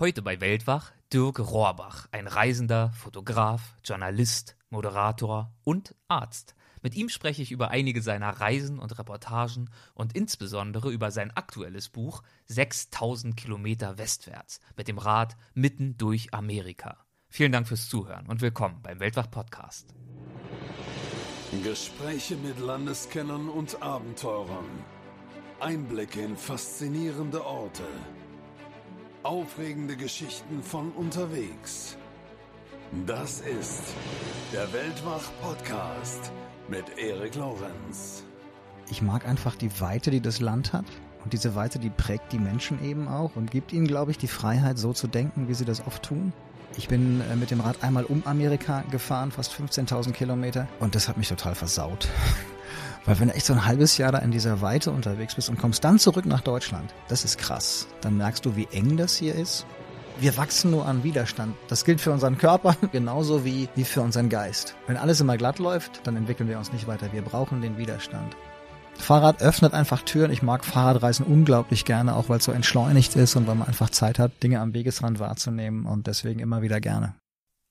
Heute bei Weltwach Dirk Rohrbach, ein Reisender, Fotograf, Journalist, Moderator und Arzt. Mit ihm spreche ich über einige seiner Reisen und Reportagen und insbesondere über sein aktuelles Buch 6000 Kilometer westwärts mit dem Rad mitten durch Amerika. Vielen Dank fürs Zuhören und willkommen beim Weltwach Podcast. Gespräche mit Landeskennern und Abenteurern. Einblicke in faszinierende Orte Aufregende Geschichten von unterwegs. Das ist der Weltwach-Podcast mit Erik Lorenz. Ich mag einfach die Weite, die das Land hat. Und diese Weite, die prägt die Menschen eben auch und gibt ihnen, glaube ich, die Freiheit, so zu denken, wie sie das oft tun. Ich bin äh, mit dem Rad einmal um Amerika gefahren, fast 15.000 Kilometer, und das hat mich total versaut. Weil wenn du echt so ein halbes Jahr da in dieser Weite unterwegs bist und kommst dann zurück nach Deutschland, das ist krass. Dann merkst du, wie eng das hier ist. Wir wachsen nur an Widerstand. Das gilt für unseren Körper genauso wie, wie für unseren Geist. Wenn alles immer glatt läuft, dann entwickeln wir uns nicht weiter. Wir brauchen den Widerstand. Fahrrad öffnet einfach Türen. Ich mag Fahrradreisen unglaublich gerne, auch weil es so entschleunigt ist und weil man einfach Zeit hat, Dinge am Wegesrand wahrzunehmen und deswegen immer wieder gerne.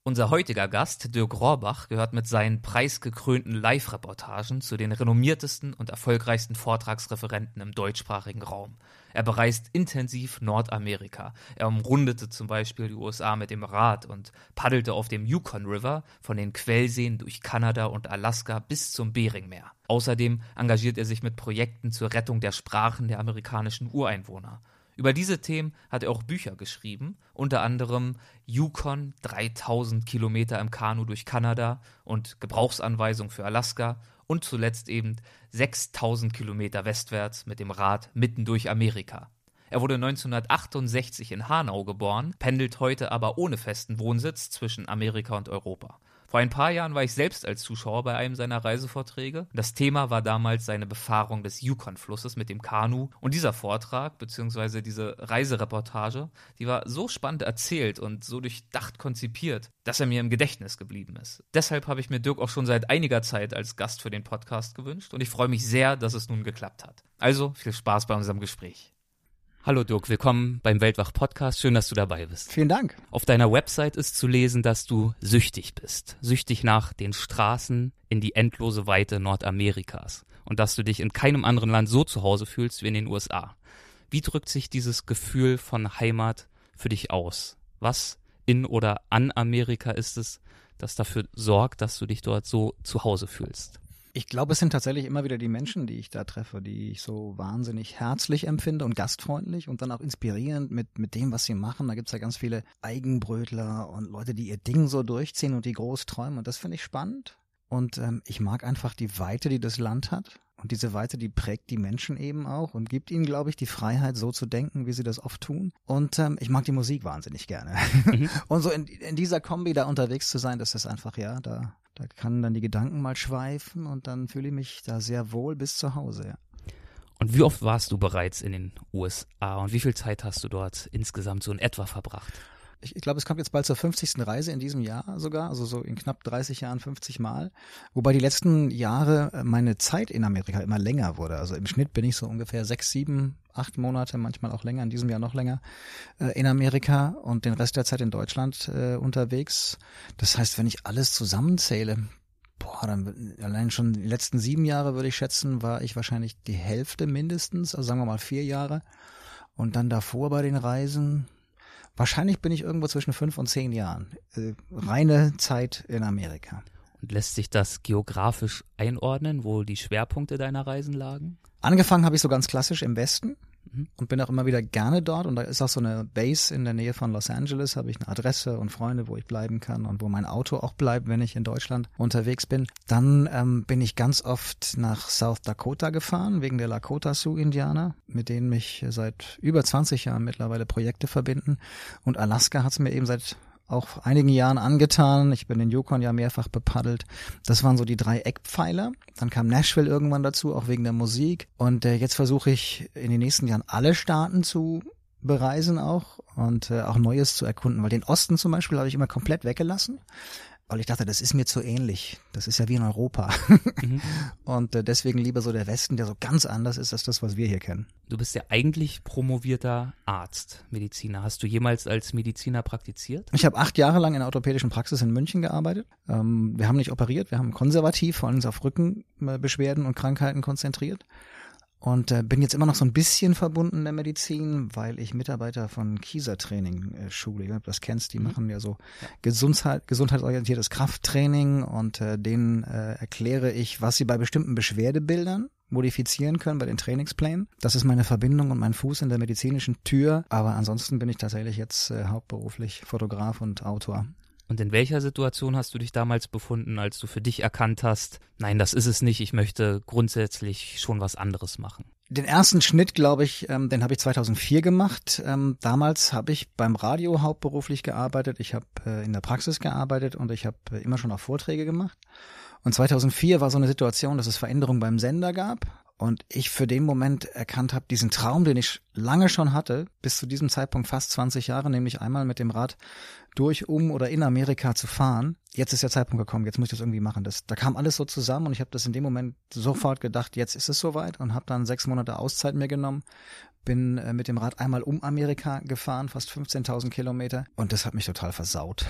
Unser heutiger Gast, Dirk Rohrbach, gehört mit seinen preisgekrönten Live-Reportagen zu den renommiertesten und erfolgreichsten Vortragsreferenten im deutschsprachigen Raum. Er bereist intensiv Nordamerika. Er umrundete zum Beispiel die USA mit dem Rad und paddelte auf dem Yukon River von den Quellseen durch Kanada und Alaska bis zum Beringmeer. Außerdem engagiert er sich mit Projekten zur Rettung der Sprachen der amerikanischen Ureinwohner. Über diese Themen hat er auch Bücher geschrieben, unter anderem Yukon 3000 Kilometer im Kanu durch Kanada und Gebrauchsanweisung für Alaska und zuletzt eben 6000 Kilometer westwärts mit dem Rad mitten durch Amerika. Er wurde 1968 in Hanau geboren, pendelt heute aber ohne festen Wohnsitz zwischen Amerika und Europa. Vor ein paar Jahren war ich selbst als Zuschauer bei einem seiner Reisevorträge. Das Thema war damals seine Befahrung des Yukon-Flusses mit dem Kanu. Und dieser Vortrag, beziehungsweise diese Reisereportage, die war so spannend erzählt und so durchdacht konzipiert, dass er mir im Gedächtnis geblieben ist. Deshalb habe ich mir Dirk auch schon seit einiger Zeit als Gast für den Podcast gewünscht und ich freue mich sehr, dass es nun geklappt hat. Also viel Spaß bei unserem Gespräch. Hallo Dirk, willkommen beim Weltwach Podcast. Schön, dass du dabei bist. Vielen Dank. Auf deiner Website ist zu lesen, dass du süchtig bist. Süchtig nach den Straßen in die endlose Weite Nordamerikas. Und dass du dich in keinem anderen Land so zu Hause fühlst wie in den USA. Wie drückt sich dieses Gefühl von Heimat für dich aus? Was in oder an Amerika ist es, das dafür sorgt, dass du dich dort so zu Hause fühlst? Ich glaube, es sind tatsächlich immer wieder die Menschen, die ich da treffe, die ich so wahnsinnig herzlich empfinde und gastfreundlich und dann auch inspirierend mit, mit dem, was sie machen. Da gibt's ja ganz viele Eigenbrötler und Leute, die ihr Ding so durchziehen und die groß träumen. Und das finde ich spannend. Und ähm, ich mag einfach die Weite, die das Land hat. Und diese Weite, die prägt die Menschen eben auch und gibt ihnen, glaube ich, die Freiheit, so zu denken, wie sie das oft tun. Und ähm, ich mag die Musik wahnsinnig gerne. Mhm. und so in, in dieser Kombi da unterwegs zu sein, das ist einfach, ja, da, da kann dann die Gedanken mal schweifen und dann fühle ich mich da sehr wohl bis zu Hause, ja. Und wie oft warst du bereits in den USA und wie viel Zeit hast du dort insgesamt so in etwa verbracht? Ich, ich glaube, es kommt jetzt bald zur 50. Reise in diesem Jahr sogar, also so in knapp 30 Jahren 50 Mal. Wobei die letzten Jahre äh, meine Zeit in Amerika immer länger wurde. Also im Schnitt bin ich so ungefähr sechs, sieben, acht Monate, manchmal auch länger, in diesem Jahr noch länger, äh, in Amerika und den Rest der Zeit in Deutschland äh, unterwegs. Das heißt, wenn ich alles zusammenzähle, boah, dann allein schon die letzten sieben Jahre würde ich schätzen, war ich wahrscheinlich die Hälfte mindestens, also sagen wir mal vier Jahre. Und dann davor bei den Reisen, Wahrscheinlich bin ich irgendwo zwischen fünf und zehn Jahren. Äh, reine Zeit in Amerika. Und lässt sich das geografisch einordnen, wo die Schwerpunkte deiner Reisen lagen? Angefangen habe ich so ganz klassisch im Westen. Und bin auch immer wieder gerne dort. Und da ist auch so eine Base in der Nähe von Los Angeles, habe ich eine Adresse und Freunde, wo ich bleiben kann und wo mein Auto auch bleibt, wenn ich in Deutschland unterwegs bin. Dann ähm, bin ich ganz oft nach South Dakota gefahren, wegen der Lakota Sioux-Indianer, mit denen mich seit über 20 Jahren mittlerweile Projekte verbinden. Und Alaska hat es mir eben seit auch einigen Jahren angetan. Ich bin den Yukon ja mehrfach bepaddelt. Das waren so die drei Eckpfeiler. Dann kam Nashville irgendwann dazu, auch wegen der Musik. Und äh, jetzt versuche ich in den nächsten Jahren alle Staaten zu bereisen auch und äh, auch Neues zu erkunden. Weil den Osten zum Beispiel habe ich immer komplett weggelassen. Weil ich dachte, das ist mir zu ähnlich. Das ist ja wie in Europa. Mhm. Und äh, deswegen lieber so der Westen, der so ganz anders ist als das, was wir hier kennen. Du bist ja eigentlich promovierter Arzt, Mediziner. Hast du jemals als Mediziner praktiziert? Ich habe acht Jahre lang in der orthopädischen Praxis in München gearbeitet. Ähm, wir haben nicht operiert, wir haben konservativ, vor allem auf Rückenbeschwerden und Krankheiten konzentriert. Und äh, bin jetzt immer noch so ein bisschen verbunden der Medizin, weil ich Mitarbeiter von Kieser Training äh, schule. Das kennst, die mhm. machen ja so. Gesundheit, gesundheitsorientiertes Krafttraining und äh, denen äh, erkläre ich, was sie bei bestimmten Beschwerdebildern modifizieren können bei den Trainingsplänen. Das ist meine Verbindung und mein Fuß in der medizinischen Tür. Aber ansonsten bin ich tatsächlich jetzt äh, hauptberuflich Fotograf und Autor. Und in welcher Situation hast du dich damals befunden, als du für dich erkannt hast, nein, das ist es nicht, ich möchte grundsätzlich schon was anderes machen? Den ersten Schnitt, glaube ich, ähm, den habe ich 2004 gemacht. Ähm, damals habe ich beim Radio hauptberuflich gearbeitet. Ich habe äh, in der Praxis gearbeitet und ich habe äh, immer schon auch Vorträge gemacht. Und 2004 war so eine Situation, dass es Veränderungen beim Sender gab und ich für den Moment erkannt habe, diesen Traum, den ich lange schon hatte, bis zu diesem Zeitpunkt fast 20 Jahre, nämlich einmal mit dem Rad durch, um oder in Amerika zu fahren. Jetzt ist der Zeitpunkt gekommen, jetzt muss ich das irgendwie machen. Das, da kam alles so zusammen und ich habe das in dem Moment sofort gedacht, jetzt ist es soweit und habe dann sechs Monate Auszeit mir genommen, bin äh, mit dem Rad einmal um Amerika gefahren, fast 15.000 Kilometer und das hat mich total versaut.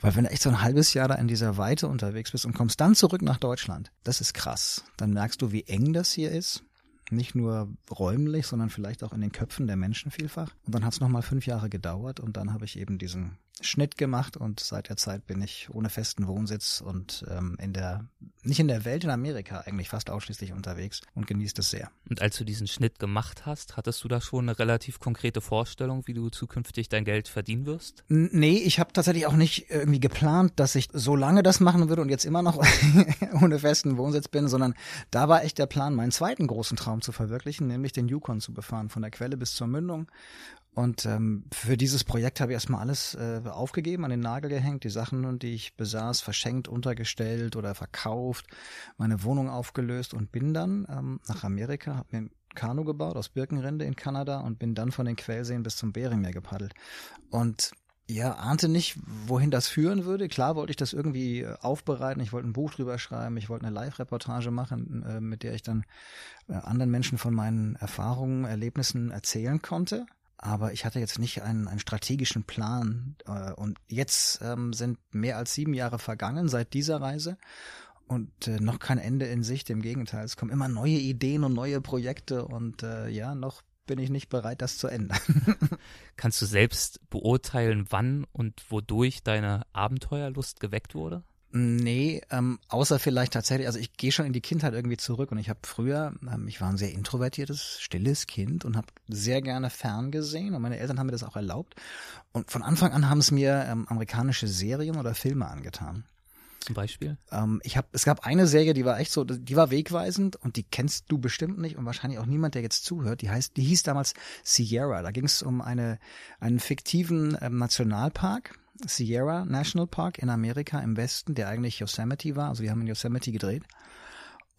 Weil wenn du echt so ein halbes Jahr da in dieser Weite unterwegs bist und kommst dann zurück nach Deutschland, das ist krass. Dann merkst du, wie eng das hier ist. Nicht nur räumlich, sondern vielleicht auch in den Köpfen der Menschen vielfach. Und dann hat es nochmal fünf Jahre gedauert und dann habe ich eben diesen Schnitt gemacht und seit der Zeit bin ich ohne festen Wohnsitz und ähm, in der, nicht in der Welt, in Amerika eigentlich fast ausschließlich unterwegs und genießt es sehr. Und als du diesen Schnitt gemacht hast, hattest du da schon eine relativ konkrete Vorstellung, wie du zukünftig dein Geld verdienen wirst? N nee, ich habe tatsächlich auch nicht irgendwie geplant, dass ich so lange das machen würde und jetzt immer noch ohne festen Wohnsitz bin, sondern da war echt der Plan, meinen zweiten großen Traum zu verwirklichen, nämlich den Yukon zu befahren, von der Quelle bis zur Mündung und ähm, für dieses Projekt habe ich erstmal alles äh, aufgegeben, an den Nagel gehängt, die Sachen, die ich besaß, verschenkt, untergestellt oder verkauft, meine Wohnung aufgelöst und bin dann ähm, nach Amerika, habe mir ein Kanu gebaut aus Birkenrinde in Kanada und bin dann von den Quellseen bis zum Beringmeer gepaddelt. Und ja, ahnte nicht, wohin das führen würde. Klar wollte ich das irgendwie äh, aufbereiten. Ich wollte ein Buch drüber schreiben. Ich wollte eine Live-Reportage machen, äh, mit der ich dann äh, anderen Menschen von meinen Erfahrungen, Erlebnissen erzählen konnte aber ich hatte jetzt nicht einen, einen strategischen Plan. Äh, und jetzt ähm, sind mehr als sieben Jahre vergangen seit dieser Reise und äh, noch kein Ende in Sicht. Im Gegenteil, es kommen immer neue Ideen und neue Projekte und äh, ja, noch bin ich nicht bereit, das zu ändern. Kannst du selbst beurteilen, wann und wodurch deine Abenteuerlust geweckt wurde? Nee, ähm, außer vielleicht tatsächlich, also ich gehe schon in die Kindheit irgendwie zurück und ich habe früher, ähm, ich war ein sehr introvertiertes, stilles Kind und habe sehr gerne ferngesehen und meine Eltern haben mir das auch erlaubt. Und von Anfang an haben es mir ähm, amerikanische Serien oder Filme angetan. Zum Beispiel? Ähm, ich hab, es gab eine Serie, die war echt so, die war wegweisend und die kennst du bestimmt nicht und wahrscheinlich auch niemand, der jetzt zuhört. Die heißt, die hieß damals Sierra. Da ging es um eine, einen fiktiven ähm, Nationalpark Sierra National Park in Amerika im Westen, der eigentlich Yosemite war. Also wir haben in Yosemite gedreht.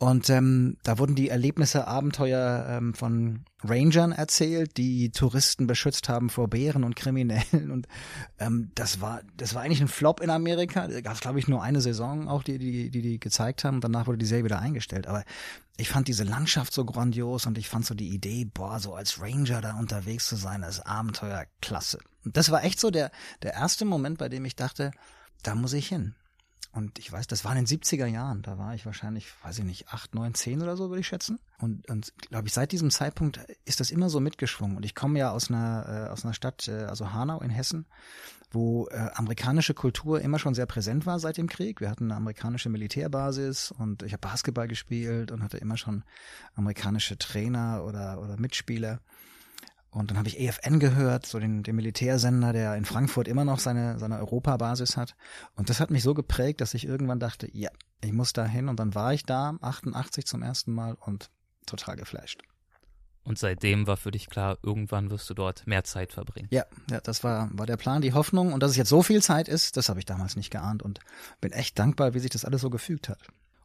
Und ähm, da wurden die Erlebnisse, Abenteuer ähm, von Rangern erzählt, die Touristen beschützt haben vor Bären und Kriminellen. Und ähm, das war das war eigentlich ein Flop in Amerika. Da gab es, glaube ich, nur eine Saison auch, die, die die die gezeigt haben. Danach wurde die Serie wieder eingestellt. Aber ich fand diese Landschaft so grandios und ich fand so die Idee, boah, so als Ranger da unterwegs zu sein, das Abenteuer klasse. Und das war echt so der der erste Moment, bei dem ich dachte, da muss ich hin. Und ich weiß, das war in den 70er Jahren. Da war ich wahrscheinlich, weiß ich nicht, acht, neun, zehn oder so, würde ich schätzen. Und, und glaube ich, seit diesem Zeitpunkt ist das immer so mitgeschwungen. Und ich komme ja aus einer, äh, aus einer Stadt, äh, also Hanau in Hessen, wo äh, amerikanische Kultur immer schon sehr präsent war seit dem Krieg. Wir hatten eine amerikanische Militärbasis und ich habe Basketball gespielt und hatte immer schon amerikanische Trainer oder, oder Mitspieler. Und dann habe ich EFN gehört, so den, den Militärsender, der in Frankfurt immer noch seine, seine Europabasis hat. Und das hat mich so geprägt, dass ich irgendwann dachte, ja, ich muss da hin. Und dann war ich da, 88 zum ersten Mal und total geflasht. Und seitdem war für dich klar, irgendwann wirst du dort mehr Zeit verbringen. Ja, ja, das war, war der Plan, die Hoffnung. Und dass es jetzt so viel Zeit ist, das habe ich damals nicht geahnt und bin echt dankbar, wie sich das alles so gefügt hat.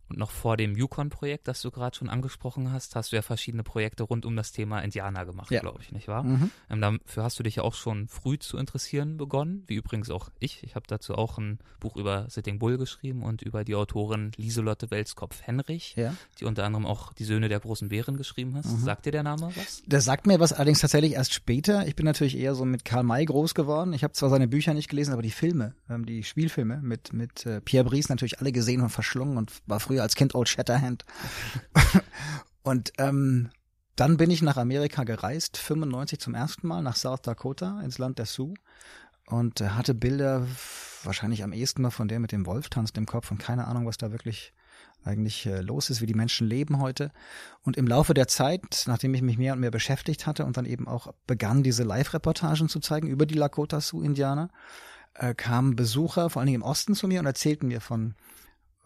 Und noch vor dem Yukon-Projekt, das du gerade schon angesprochen hast, hast du ja verschiedene Projekte rund um das Thema Indianer gemacht, Ja. glaube ich, nicht wahr? Mhm. Ähm, dafür hast du dich ja auch schon früh zu interessieren begonnen, wie übrigens auch ich. Ich habe dazu auch ein Buch über Sitting Bull geschrieben und über die Autorin Lieselotte Welskopf-Henrich, Ja. die unter anderem auch Die Söhne der großen Bären geschrieben hat. Sagt dir der Name was? Der sagt mir was allerdings tatsächlich erst später. Ich bin natürlich eher so mit Karl May groß geworden. Ich habe zwar seine Bücher nicht gelesen, aber die Filme, ähm, die Spielfilme mit mit äh, Pierre Brice natürlich alle gesehen und verschlungen und war früher als Kind Old Shatterhand. und ähm, dann bin ich nach Amerika gereist, 95 zum ersten Mal nach South Dakota ins Land der Sioux und äh, hatte Bilder wahrscheinlich am ehesten noch von der mit dem Wolf tanzt im Kopf und keine Ahnung, was da wirklich eigentlich äh, los ist, wie die Menschen leben heute. Und im Laufe der Zeit, nachdem ich mich mehr und mehr beschäftigt hatte und dann eben auch begann, diese Live-Reportagen zu zeigen über die Lakota Sioux-Indianer, äh, kamen Besucher, vor allen Dingen im Osten zu mir und erzählten mir von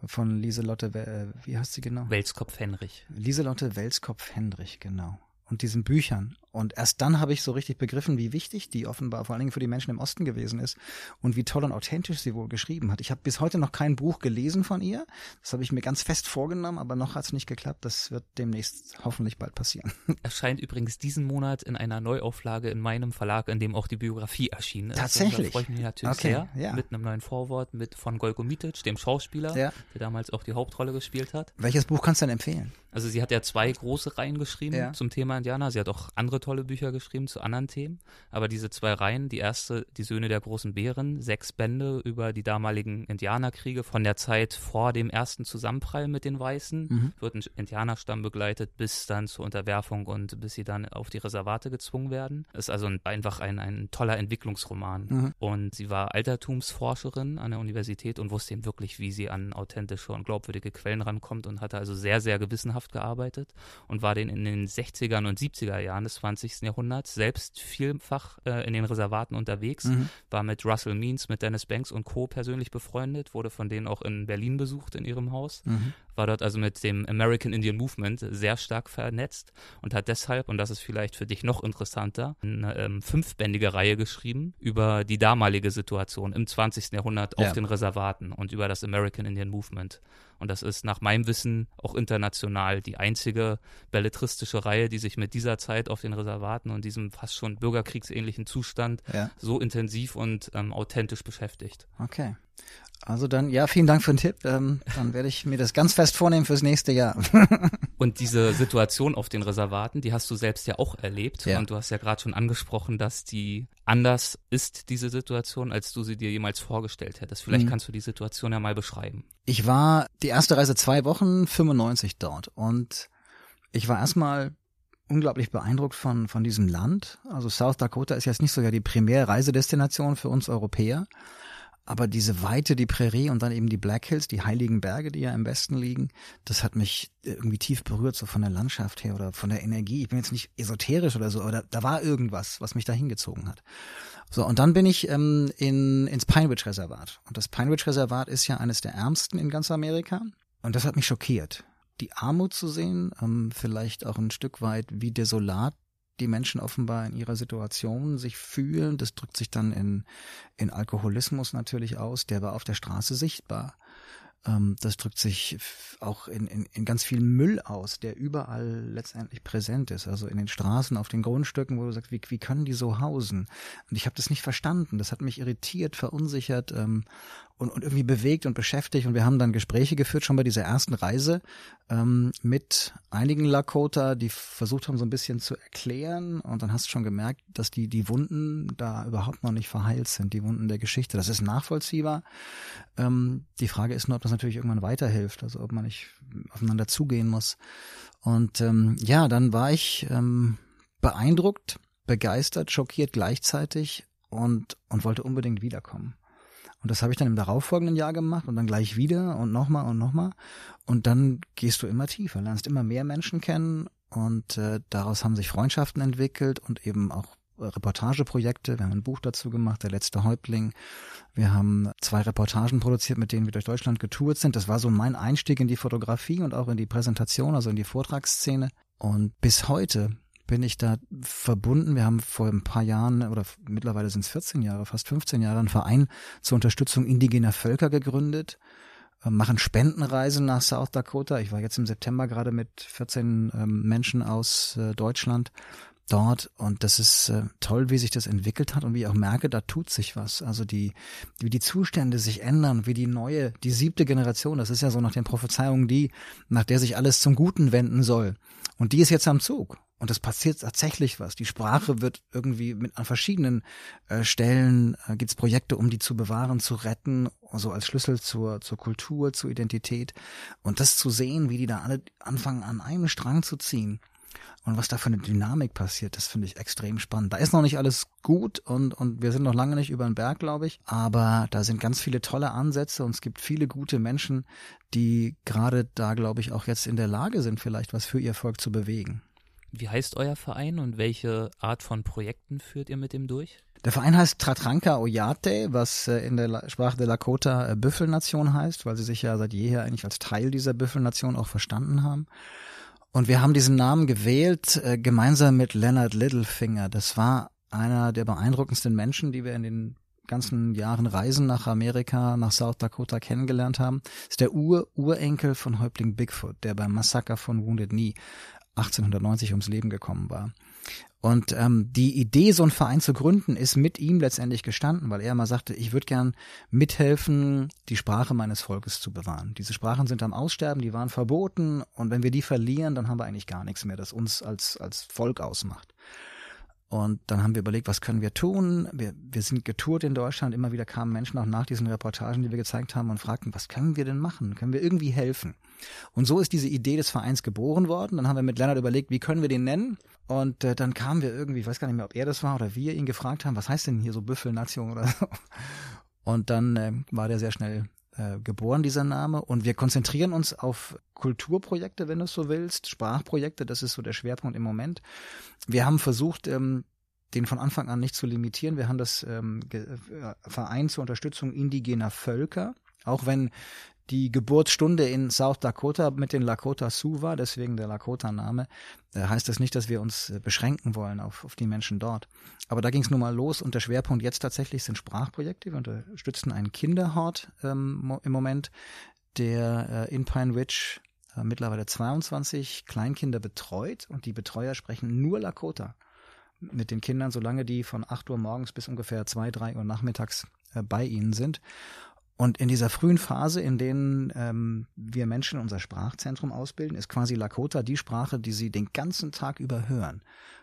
von Lieselotte, äh, wie heißt sie genau? Welskopf-Henrich. Lieselotte Welskopf-Hendrich, genau. Und diesen Büchern. Und erst dann habe ich so richtig begriffen, wie wichtig die offenbar vor allen Dingen für die Menschen im Osten gewesen ist und wie toll und authentisch sie wohl geschrieben hat. Ich habe bis heute noch kein Buch gelesen von ihr. Das habe ich mir ganz fest vorgenommen, aber noch hat es nicht geklappt. Das wird demnächst hoffentlich bald passieren. Erscheint übrigens diesen Monat in einer Neuauflage in meinem Verlag, in dem auch die Biografie erschienen ist. Tatsächlich? Da freue ich mich natürlich Okay, sehr. ja. Mit einem neuen Vorwort mit von Golko Mitic, dem Schauspieler, Ja. der damals auch die Hauptrolle gespielt hat. Welches Buch kannst du denn empfehlen? Also sie hat ja zwei große Reihen geschrieben Ja. zum Thema Indianer. Sie hat auch andere tolle Bücher geschrieben zu anderen Themen. Aber diese zwei Reihen, die erste, Die Söhne der großen Bären, sechs Bände über die damaligen Indianerkriege von der Zeit vor dem ersten Zusammenprall mit den Weißen, Mhm. wird ein Indianerstamm begleitet bis dann zur Unterwerfung und bis sie dann auf die Reservate gezwungen werden. Ist also ein, einfach ein, ein toller Entwicklungsroman. Mhm. Und sie war Altertumsforscherin an der Universität und wusste eben wirklich, wie sie an authentische und glaubwürdige Quellen rankommt und hatte also sehr, sehr gewissenhaft gearbeitet und war den in den 60ern und 70er Jahren des 20. Jahrhunderts selbst vielfach äh, in den Reservaten unterwegs, Mhm. war mit Russell Means, mit Dennis Banks und Co. persönlich befreundet, wurde von denen auch in Berlin besucht in ihrem Haus Mhm. War dort also mit dem American Indian Movement sehr stark vernetzt und hat deshalb, und das ist vielleicht für dich noch interessanter, eine ähm, fünfbändige Reihe geschrieben über die damalige Situation im 20. Jahrhundert auf Ja. den Reservaten und über das American Indian Movement. Und das ist nach meinem Wissen auch international die einzige belletristische Reihe, die sich mit dieser Zeit auf den Reservaten und diesem fast schon bürgerkriegsähnlichen Zustand Ja. so intensiv und ähm, authentisch beschäftigt. Okay. Also dann, ja, vielen Dank für den Tipp. Ähm, dann werde ich mir das ganz fest vornehmen fürs nächste Jahr. Und diese Situation auf den Reservaten, die hast du selbst ja auch erlebt. Ja. Und du hast ja gerade schon angesprochen, dass die anders ist, diese Situation, als du sie dir jemals vorgestellt hättest. Vielleicht Mhm. kannst du die Situation ja mal beschreiben. Ich war die erste Reise zwei Wochen, 95 dort. Und ich war erstmal unglaublich beeindruckt von, von diesem Land. Also South Dakota ist jetzt nicht sogar die Primärreisedestination für uns Europäer. Aber diese Weite, die Prärie und dann eben die Black Hills, die heiligen Berge, die ja im Westen liegen, das hat mich irgendwie tief berührt, so von der Landschaft her oder von der Energie. Ich bin jetzt nicht esoterisch oder so, aber da, da war irgendwas, was mich da hingezogen hat. So, und dann bin ich ähm, in, ins Pine Ridge Reservat. Und das Pine Ridge Reservat ist ja eines der ärmsten in ganz Amerika. Und das hat mich schockiert. Die Armut zu sehen, ähm, vielleicht auch ein Stück weit, wie desolat die Menschen offenbar in ihrer Situation sich fühlen. Das drückt sich dann in, in Alkoholismus natürlich aus. Der war auf der Straße sichtbar. Ähm, das drückt sich auch in, in, in ganz viel Müll aus, der überall letztendlich präsent ist. Also in den Straßen, auf den Grundstücken, wo du sagst, wie, wie können die so hausen? Und ich habe das nicht verstanden. Das hat mich irritiert, verunsichert ähm, und, und irgendwie bewegt und beschäftigt. Und wir haben dann Gespräche geführt, schon bei dieser ersten Reise, ähm, mit einigen Lakota, die versucht haben, so ein bisschen zu erklären. Und dann hast du schon gemerkt, dass die, die Wunden da überhaupt noch nicht verheilt sind, die Wunden der Geschichte. Das ist nachvollziehbar. Ähm, die Frage ist nur, ob das natürlich irgendwann weiterhilft, also ob man nicht aufeinander zugehen muss. Und ähm, ja, dann war ich ähm, beeindruckt, begeistert, schockiert gleichzeitig und, und wollte unbedingt wiederkommen. Und das habe ich dann im darauffolgenden Jahr gemacht und dann gleich wieder und nochmal und nochmal. Und dann gehst du immer tiefer, lernst immer mehr Menschen kennen und äh, daraus haben sich Freundschaften entwickelt und eben auch äh, Reportageprojekte. Wir haben ein Buch dazu gemacht, Der letzte Häuptling. Wir haben zwei Reportagen produziert, mit denen wir durch Deutschland getourt sind. Das war so mein Einstieg in die Fotografie und auch in die Präsentation, also in die Vortragsszene. Und bis heute bin ich da verbunden. Wir haben vor ein paar Jahren oder mittlerweile sind es 14 Jahre, fast 15 Jahre, einen Verein zur Unterstützung indigener Völker gegründet. äh, machen Spendenreisen nach South Dakota. Ich war jetzt im September gerade mit 14 ähm, Menschen aus äh, Deutschland dort und das ist äh, toll, wie sich das entwickelt hat und wie ich auch merke, da tut sich was. Also die, wie die Zustände sich ändern, wie die neue, die siebte Generation, das ist ja so nach den Prophezeiungen die, nach der sich alles zum Guten wenden soll. Und die ist jetzt am Zug. Und es passiert tatsächlich was. Die Sprache wird irgendwie mit an verschiedenen äh, Stellen äh, gibt es Projekte, um die zu bewahren, zu retten, so als Schlüssel zur, zur Kultur, zur Identität. Und das zu sehen, wie die da alle anfangen, an einem Strang zu ziehen und was da für eine Dynamik passiert, das finde ich extrem spannend. Da ist noch nicht alles gut und, und wir sind noch lange nicht über den Berg, glaube ich. Aber da sind ganz viele tolle Ansätze und es gibt viele gute Menschen, die gerade da, glaube ich, auch jetzt in der Lage sind, vielleicht was für ihr Volk zu bewegen. Wie heißt euer Verein und welche Art von Projekten führt ihr mit dem durch? Der Verein heißt Tratranka Oyate, was äh, in der Sprache der Lakota äh, Büffelnation heißt, weil sie sich ja seit jeher eigentlich als Teil dieser Büffelnation auch verstanden haben. Und wir haben diesen Namen gewählt, äh, gemeinsam mit Leonard Littlefinger. Das war einer der beeindruckendsten Menschen, die wir in den ganzen Jahren Reisen nach Amerika, nach South Dakota kennengelernt haben. Ist der Ur-Urenkel von Häuptling Bigfoot, der beim Massaker von Wounded Knee 1890 ums Leben gekommen war. Und ähm, die Idee, so einen Verein zu gründen, ist mit ihm letztendlich gestanden, weil er immer sagte, ich würde gern mithelfen, die Sprache meines Volkes zu bewahren. Diese Sprachen sind am Aussterben, die waren verboten und wenn wir die verlieren, dann haben wir eigentlich gar nichts mehr, das uns als, als Volk ausmacht. Und dann haben wir überlegt, was können wir tun? Wir, wir sind getourt in Deutschland. Immer wieder kamen Menschen auch nach diesen Reportagen, die wir gezeigt haben und fragten, was können wir denn machen? Können wir irgendwie helfen? Und so ist diese Idee des Vereins geboren worden. Dann haben wir mit Lennart überlegt, wie können wir den nennen? Und äh, dann kamen wir irgendwie, ich weiß gar nicht mehr, ob er das war oder wir ihn gefragt haben, was heißt denn hier so Büffelnation oder so? Und dann äh, war der sehr schnell äh, geboren, dieser Name. Und wir konzentrieren uns auf Kulturprojekte, wenn du es so willst, Sprachprojekte, das ist so der Schwerpunkt im Moment. Wir haben versucht, ähm, den von Anfang an nicht zu limitieren. Wir haben das ähm, äh, Verein zur Unterstützung indigener Völker, auch wenn die Geburtsstunde in South Dakota mit den Lakota Sioux war, deswegen der Lakota-Name, äh, heißt das nicht, dass wir uns äh, beschränken wollen auf, auf die Menschen dort. Aber da ging es nun mal los und der Schwerpunkt jetzt tatsächlich sind Sprachprojekte. Wir unterstützen einen Kinderhort ähm, im Moment, der äh, in Pine Ridge äh, mittlerweile 22 Kleinkinder betreut und die Betreuer sprechen nur Lakota mit den Kindern, solange die von 8 Uhr morgens bis ungefähr 2, 3 Uhr nachmittags äh, bei ihnen sind. Und in dieser frühen Phase, in denen ähm, wir Menschen unser Sprachzentrum ausbilden, ist quasi Lakota die Sprache, die sie den ganzen Tag über hören.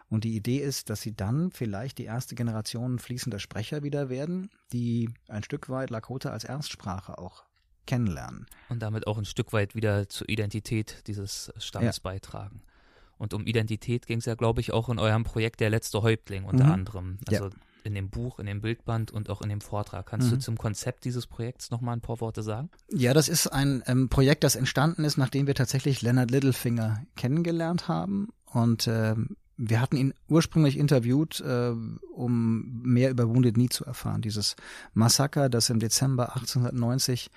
Und die Idee ist, dass sie dann vielleicht die erste Generation fließender Sprecher wieder werden, die ein Stück weit Lakota als Erstsprache auch kennenlernen. Und damit auch ein Stück weit wieder zur Identität dieses Stammes ja. beitragen. Und um Identität ging es ja, glaube ich, auch in eurem Projekt Der letzte Häuptling unter mhm. anderem. Also ja in dem Buch, in dem Bildband und auch in dem Vortrag. Kannst mhm. du zum Konzept dieses Projekts nochmal ein paar Worte sagen? Ja, das ist ein ähm, Projekt, das entstanden ist, nachdem wir tatsächlich Leonard Littlefinger kennengelernt haben. Und ähm, wir hatten ihn ursprünglich interviewt, äh, um mehr über Wounded Knee zu erfahren. Dieses Massaker, das im Dezember 1890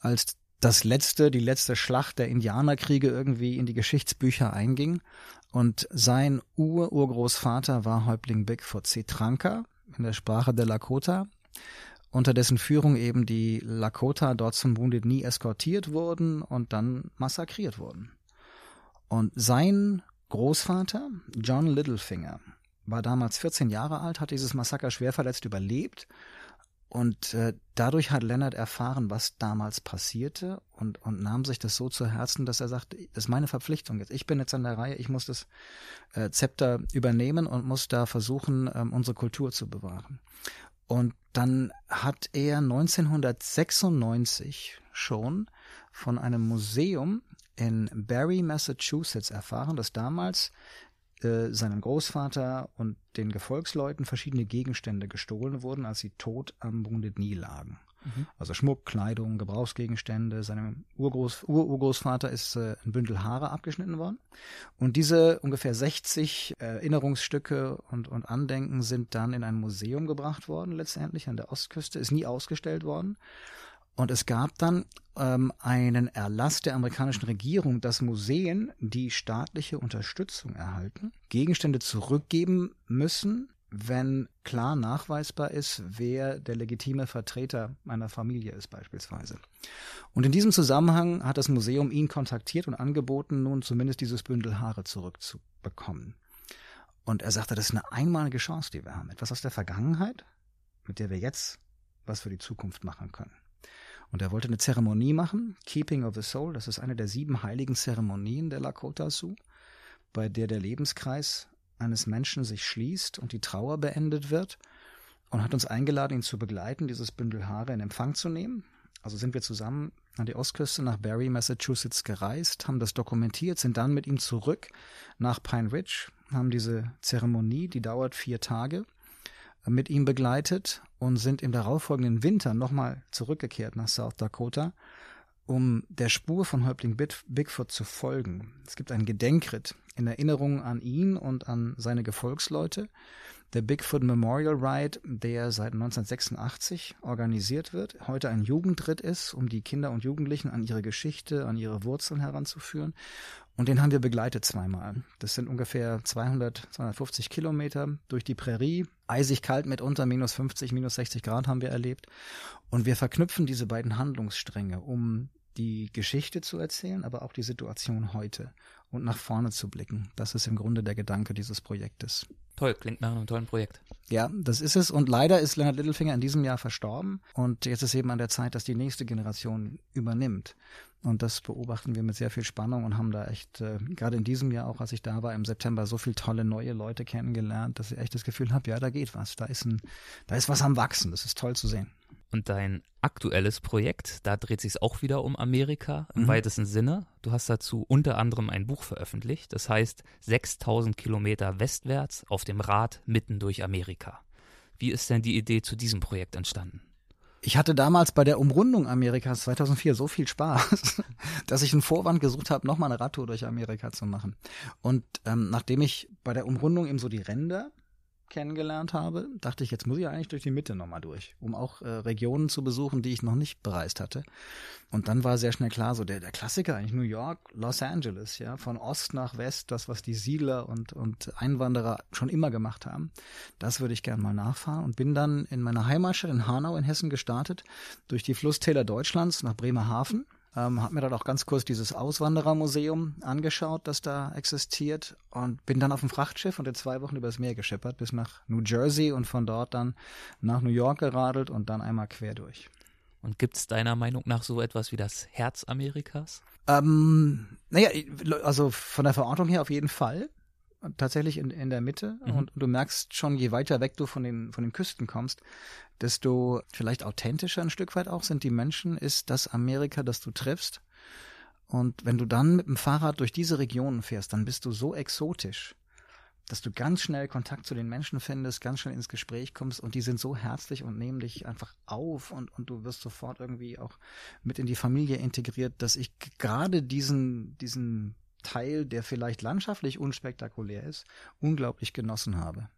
als das letzte, die letzte Schlacht der Indianerkriege irgendwie in die Geschichtsbücher einging. Und sein Ur-Urgroßvater war Häuptling Bigfoot Cetranka, in der Sprache der Lakota, unter dessen Führung eben die Lakota dort zum Wounded Knee eskortiert wurden und dann massakriert wurden. Und sein Großvater, John Littlefinger, war damals 14 Jahre alt, hat dieses Massaker schwer verletzt überlebt und äh, dadurch hat Leonard erfahren, was damals passierte und, und nahm sich das so zu Herzen, dass er sagt, das ist meine Verpflichtung jetzt. Ich bin jetzt an der Reihe, ich muss das äh, Zepter übernehmen und muss da versuchen, ähm, unsere Kultur zu bewahren. Und dann hat er 1996 schon von einem Museum in Barry, Massachusetts erfahren, dass damals äh, seinem Großvater und den Gefolgsleuten verschiedene Gegenstände gestohlen wurden, als sie tot am Wounded Knee lagen. Mhm. Also Schmuck, Kleidung, Gebrauchsgegenstände. Seinem Urgroß, Ururgroßvater ist äh, ein Bündel Haare abgeschnitten worden. Und diese ungefähr 60 äh, Erinnerungsstücke und, und Andenken sind dann in ein Museum gebracht worden, letztendlich an der Ostküste, ist nie ausgestellt worden. Und es gab dann ähm, einen Erlass der amerikanischen Regierung, dass Museen, die staatliche Unterstützung erhalten, Gegenstände zurückgeben müssen, wenn klar nachweisbar ist, wer der legitime Vertreter einer Familie ist beispielsweise. Und in diesem Zusammenhang hat das Museum ihn kontaktiert und angeboten, nun zumindest dieses Bündel Haare zurückzubekommen. Und er sagte, das ist eine einmalige Chance, die wir haben. Etwas aus der Vergangenheit, mit der wir jetzt was für die Zukunft machen können. Und er wollte eine Zeremonie machen, Keeping of the Soul, das ist eine der sieben heiligen Zeremonien der Lakota Sioux, bei der der Lebenskreis eines Menschen sich schließt und die Trauer beendet wird und hat uns eingeladen, ihn zu begleiten, dieses Bündel Haare in Empfang zu nehmen. Also sind wir zusammen an die Ostküste nach Barrie, Massachusetts gereist, haben das dokumentiert, sind dann mit ihm zurück nach Pine Ridge, haben diese Zeremonie, die dauert vier Tage, mit ihm begleitet und sind im darauffolgenden Winter nochmal zurückgekehrt nach South Dakota, um der Spur von Häuptling Bigfoot zu folgen. Es gibt einen Gedenkritt in Erinnerung an ihn und an seine Gefolgsleute. Der Bigfoot Memorial Ride, der seit 1986 organisiert wird, heute ein Jugendritt ist, um die Kinder und Jugendlichen an ihre Geschichte, an ihre Wurzeln heranzuführen. Und den haben wir begleitet zweimal. Das sind ungefähr 200, 250 Kilometer durch die Prärie. Eisig kalt mitunter, minus 50, minus 60 Grad haben wir erlebt. Und wir verknüpfen diese beiden Handlungsstränge, um die Geschichte zu erzählen, aber auch die Situation heute und nach vorne zu blicken. Das ist im Grunde der Gedanke dieses Projektes. Toll, klingt nach einem tollen Projekt. Ja, das ist es. Und leider ist Leonard Littlefinger in diesem Jahr verstorben. Und jetzt ist eben an der Zeit, dass die nächste Generation übernimmt. Und das beobachten wir mit sehr viel Spannung und haben da echt, äh, gerade in diesem Jahr auch, als ich da war, im September, so viele tolle neue Leute kennengelernt, dass ich echt das Gefühl habe, ja, da geht was. Da ist ein, da ist was am Wachsen. Das ist toll zu sehen. Und dein aktuelles Projekt, da dreht sich auch wieder um Amerika im mhm. weitesten Sinne. Du hast dazu unter anderem ein Buch veröffentlicht, das heißt 6000 Kilometer westwärts auf dem Rad mitten durch Amerika. Wie ist denn die Idee zu diesem Projekt entstanden? Ich hatte damals bei der Umrundung Amerikas 2004 so viel Spaß, dass ich einen Vorwand gesucht habe, nochmal eine Radtour durch Amerika zu machen. Und ähm, nachdem ich bei der Umrundung eben so die Ränder kennengelernt habe, dachte ich, jetzt muss ich eigentlich durch die Mitte nochmal durch, um auch äh, Regionen zu besuchen, die ich noch nicht bereist hatte. Und dann war sehr schnell klar, so der, der Klassiker eigentlich New York, Los Angeles, ja, von Ost nach West, das, was die Siedler und, und Einwanderer schon immer gemacht haben. Das würde ich gern mal nachfahren und bin dann in meiner Heimatstadt in Hanau in Hessen gestartet, durch die Flusstäler Deutschlands nach Bremerhaven ähm, habe mir dann auch ganz kurz dieses Auswanderermuseum angeschaut, das da existiert und bin dann auf dem Frachtschiff und in zwei Wochen übers Meer geschippert bis nach New Jersey und von dort dann nach New York geradelt und dann einmal quer durch. Und gibt es deiner Meinung nach so etwas wie das Herz Amerikas? Ähm, naja, also von der Verortung her auf jeden Fall tatsächlich in, in der Mitte mhm. und, du merkst schon, je weiter weg du von den, von den Küsten kommst, desto vielleicht authentischer ein Stück weit auch sind die Menschen, ist das Amerika, das du triffst. Und wenn du dann mit dem Fahrrad durch diese Regionen fährst, dann bist du so exotisch, dass du ganz schnell Kontakt zu den Menschen findest, ganz schnell ins Gespräch kommst und die sind so herzlich und nehmen dich einfach auf und, und du wirst sofort irgendwie auch mit in die Familie integriert, dass ich gerade diesen, diesen Teil, der vielleicht landschaftlich unspektakulär ist, unglaublich genossen habe.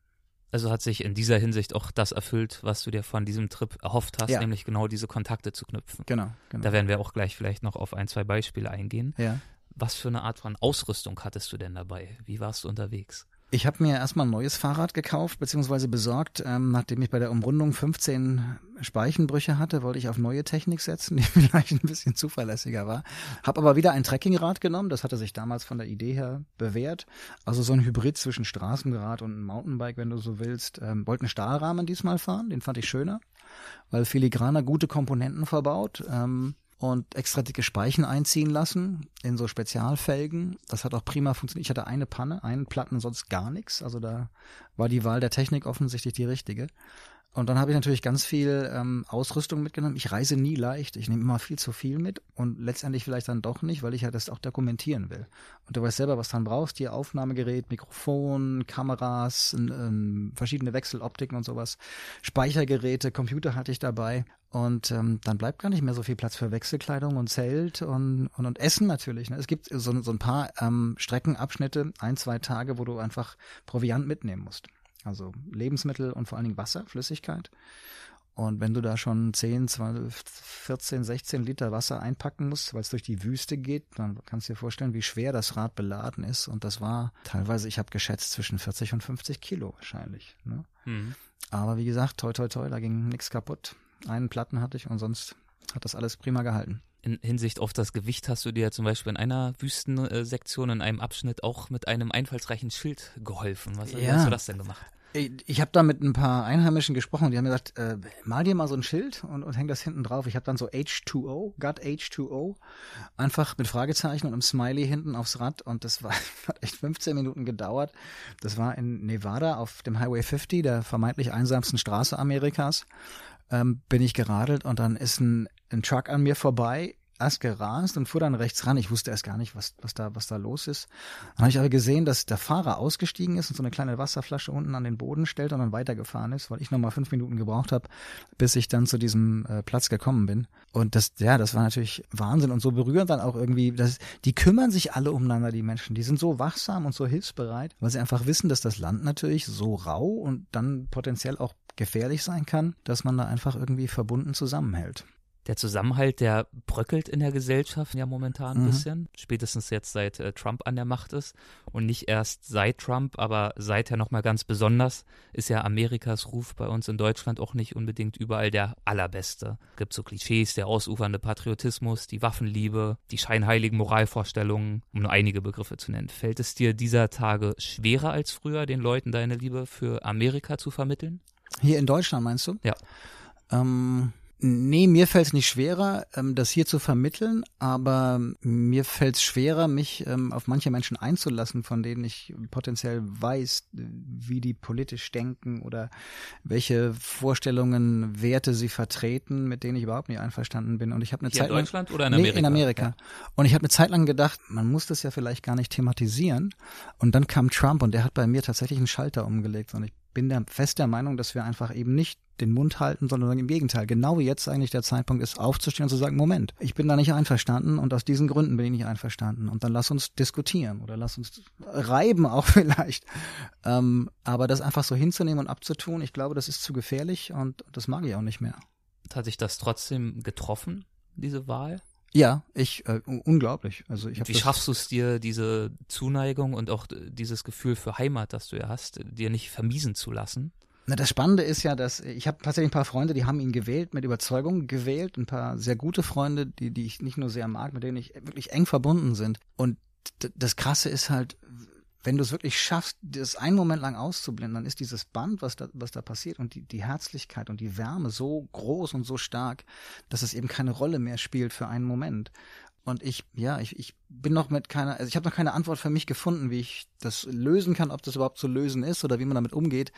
Also hat sich in dieser Hinsicht auch das erfüllt, was du dir von diesem Trip erhofft hast, ja. nämlich genau diese Kontakte zu knüpfen. Genau, genau. Da werden wir auch gleich vielleicht noch auf ein, zwei Beispiele eingehen. Ja. Was für eine Art von Ausrüstung hattest du denn dabei? Wie warst du unterwegs? Ich habe mir erstmal ein neues Fahrrad gekauft bzw. besorgt. Ähm, nachdem ich bei der Umrundung 15 Speichenbrüche hatte, wollte ich auf neue Technik setzen, die vielleicht ein bisschen zuverlässiger war. Habe aber wieder ein Trekkingrad genommen. Das hatte sich damals von der Idee her bewährt. Also so ein Hybrid zwischen Straßenrad und Mountainbike, wenn du so willst. Ähm, wollte einen Stahlrahmen diesmal fahren, den fand ich schöner, weil filigraner gute Komponenten verbaut. Ähm, und extra dicke Speichen einziehen lassen in so Spezialfelgen. Das hat auch prima funktioniert. Ich hatte eine Panne, einen Platten, sonst gar nichts. Also da war die Wahl der Technik offensichtlich die richtige. Und dann habe ich natürlich ganz viel ähm, Ausrüstung mitgenommen. Ich reise nie leicht. Ich nehme immer viel zu viel mit und letztendlich vielleicht dann doch nicht, weil ich ja das auch dokumentieren will. Und du weißt selber, was du dann brauchst. Hier Aufnahmegerät, Mikrofon, Kameras, ähm, verschiedene Wechseloptiken und sowas. Speichergeräte, Computer hatte ich dabei. Und ähm, dann bleibt gar nicht mehr so viel Platz für Wechselkleidung und Zelt und, und, und Essen natürlich. Ne? Es gibt so, so ein paar ähm, Streckenabschnitte, ein, zwei Tage, wo du einfach Proviant mitnehmen musst. Also Lebensmittel und vor allen Dingen Wasser, Flüssigkeit. Und wenn du da schon 10, 12, 14, 16 Liter Wasser einpacken musst, weil es durch die Wüste geht, dann kannst du dir vorstellen, wie schwer das Rad beladen ist. Und das war teilweise, ich habe geschätzt, zwischen 40 und 50 Kilo wahrscheinlich. Ne? Mhm. Aber wie gesagt, toi toi toi, da ging nichts kaputt. Einen Platten hatte ich und sonst hat das alles prima gehalten in Hinsicht auf das Gewicht hast du dir zum Beispiel in einer Wüstensektion, in einem Abschnitt auch mit einem einfallsreichen Schild geholfen. Was ja. hast du das denn gemacht? Ich, habe da mit ein paar Einheimischen gesprochen, die haben gesagt, äh, mal dir mal so ein Schild und, und häng das hinten drauf. Ich habe dann so H2O, Got H2O, einfach mit Fragezeichen und einem Smiley hinten aufs Rad und das war hat echt 15 Minuten gedauert. Das war in Nevada auf dem Highway 50, der vermeintlich einsamsten Straße Amerikas. Ähm, bin ich geradelt und dann ist ein, ein Truck an mir vorbei erst gerast und fuhr dann rechts ran. Ich wusste erst gar nicht, was, was, da, was da los ist. Dann habe ich aber gesehen, dass der Fahrer ausgestiegen ist und so eine kleine Wasserflasche unten an den Boden stellt und dann weitergefahren ist, weil ich nochmal fünf Minuten gebraucht habe, bis ich dann zu diesem äh, Platz gekommen bin. Und das, ja, das war natürlich Wahnsinn und so berührend dann auch irgendwie. Das, die kümmern sich alle umeinander, die Menschen. Die sind so wachsam und so hilfsbereit, weil sie einfach wissen, dass das Land natürlich so rau und dann potenziell auch gefährlich sein kann, dass man da einfach irgendwie verbunden zusammenhält der Zusammenhalt, der bröckelt in der Gesellschaft ja momentan ein mhm. bisschen. Spätestens jetzt seit äh, Trump an der Macht ist. Und nicht erst seit Trump, aber seither nochmal ganz besonders ist ja Amerikas Ruf bei uns in Deutschland auch nicht unbedingt überall der allerbeste. Es gibt so Klischees, der ausufernde Patriotismus, die Waffenliebe, die scheinheiligen Moralvorstellungen, um nur einige Begriffe zu nennen. Fällt es dir dieser Tage schwerer als früher, den Leuten deine Liebe für Amerika zu vermitteln? Hier in Deutschland meinst du? Ja. Ähm Nee, mir fällt es nicht schwerer, ähm, das hier zu vermitteln, aber mir fällt es schwerer, mich ähm, auf manche Menschen einzulassen, von denen ich potenziell weiß, wie die politisch denken oder welche Vorstellungen, Werte sie vertreten, mit denen ich überhaupt nicht einverstanden bin. Und ich habe eine hier Zeit in Deutschland oder in Amerika? Nee, in Amerika. Ja. Und ich habe eine Zeit lang gedacht, man muss das ja vielleicht gar nicht thematisieren. Und dann kam Trump und der hat bei mir tatsächlich einen Schalter umgelegt und ich bin der fest der Meinung, dass wir einfach eben nicht den Mund halten, sondern im Gegenteil. Genau jetzt eigentlich der Zeitpunkt ist, aufzustehen und zu sagen, Moment, ich bin da nicht einverstanden und aus diesen Gründen bin ich nicht einverstanden. Und dann lass uns diskutieren oder lass uns reiben auch vielleicht. Ähm, aber das einfach so hinzunehmen und abzutun, ich glaube, das ist zu gefährlich und das mag ich auch nicht mehr. Hat sich das trotzdem getroffen, diese Wahl? Ja, ich äh, unglaublich. Also ich Wie schaffst du es dir, diese Zuneigung und auch dieses Gefühl für Heimat, das du ja hast, dir nicht vermiesen zu lassen? Na, das Spannende ist ja, dass ich habe tatsächlich ein paar Freunde, die haben ihn gewählt, mit Überzeugung gewählt, ein paar sehr gute Freunde, die, die ich nicht nur sehr mag, mit denen ich wirklich eng verbunden sind. Und das Krasse ist halt, wenn du es wirklich schaffst, das einen Moment lang auszublenden, dann ist dieses Band, was da, was da passiert und die, die Herzlichkeit und die Wärme so groß und so stark, dass es eben keine Rolle mehr spielt für einen Moment. Und ich, ja, ich, ich bin noch mit keiner, also ich habe noch keine Antwort für mich gefunden, wie ich das lösen kann, ob das überhaupt zu lösen ist oder wie man damit umgeht.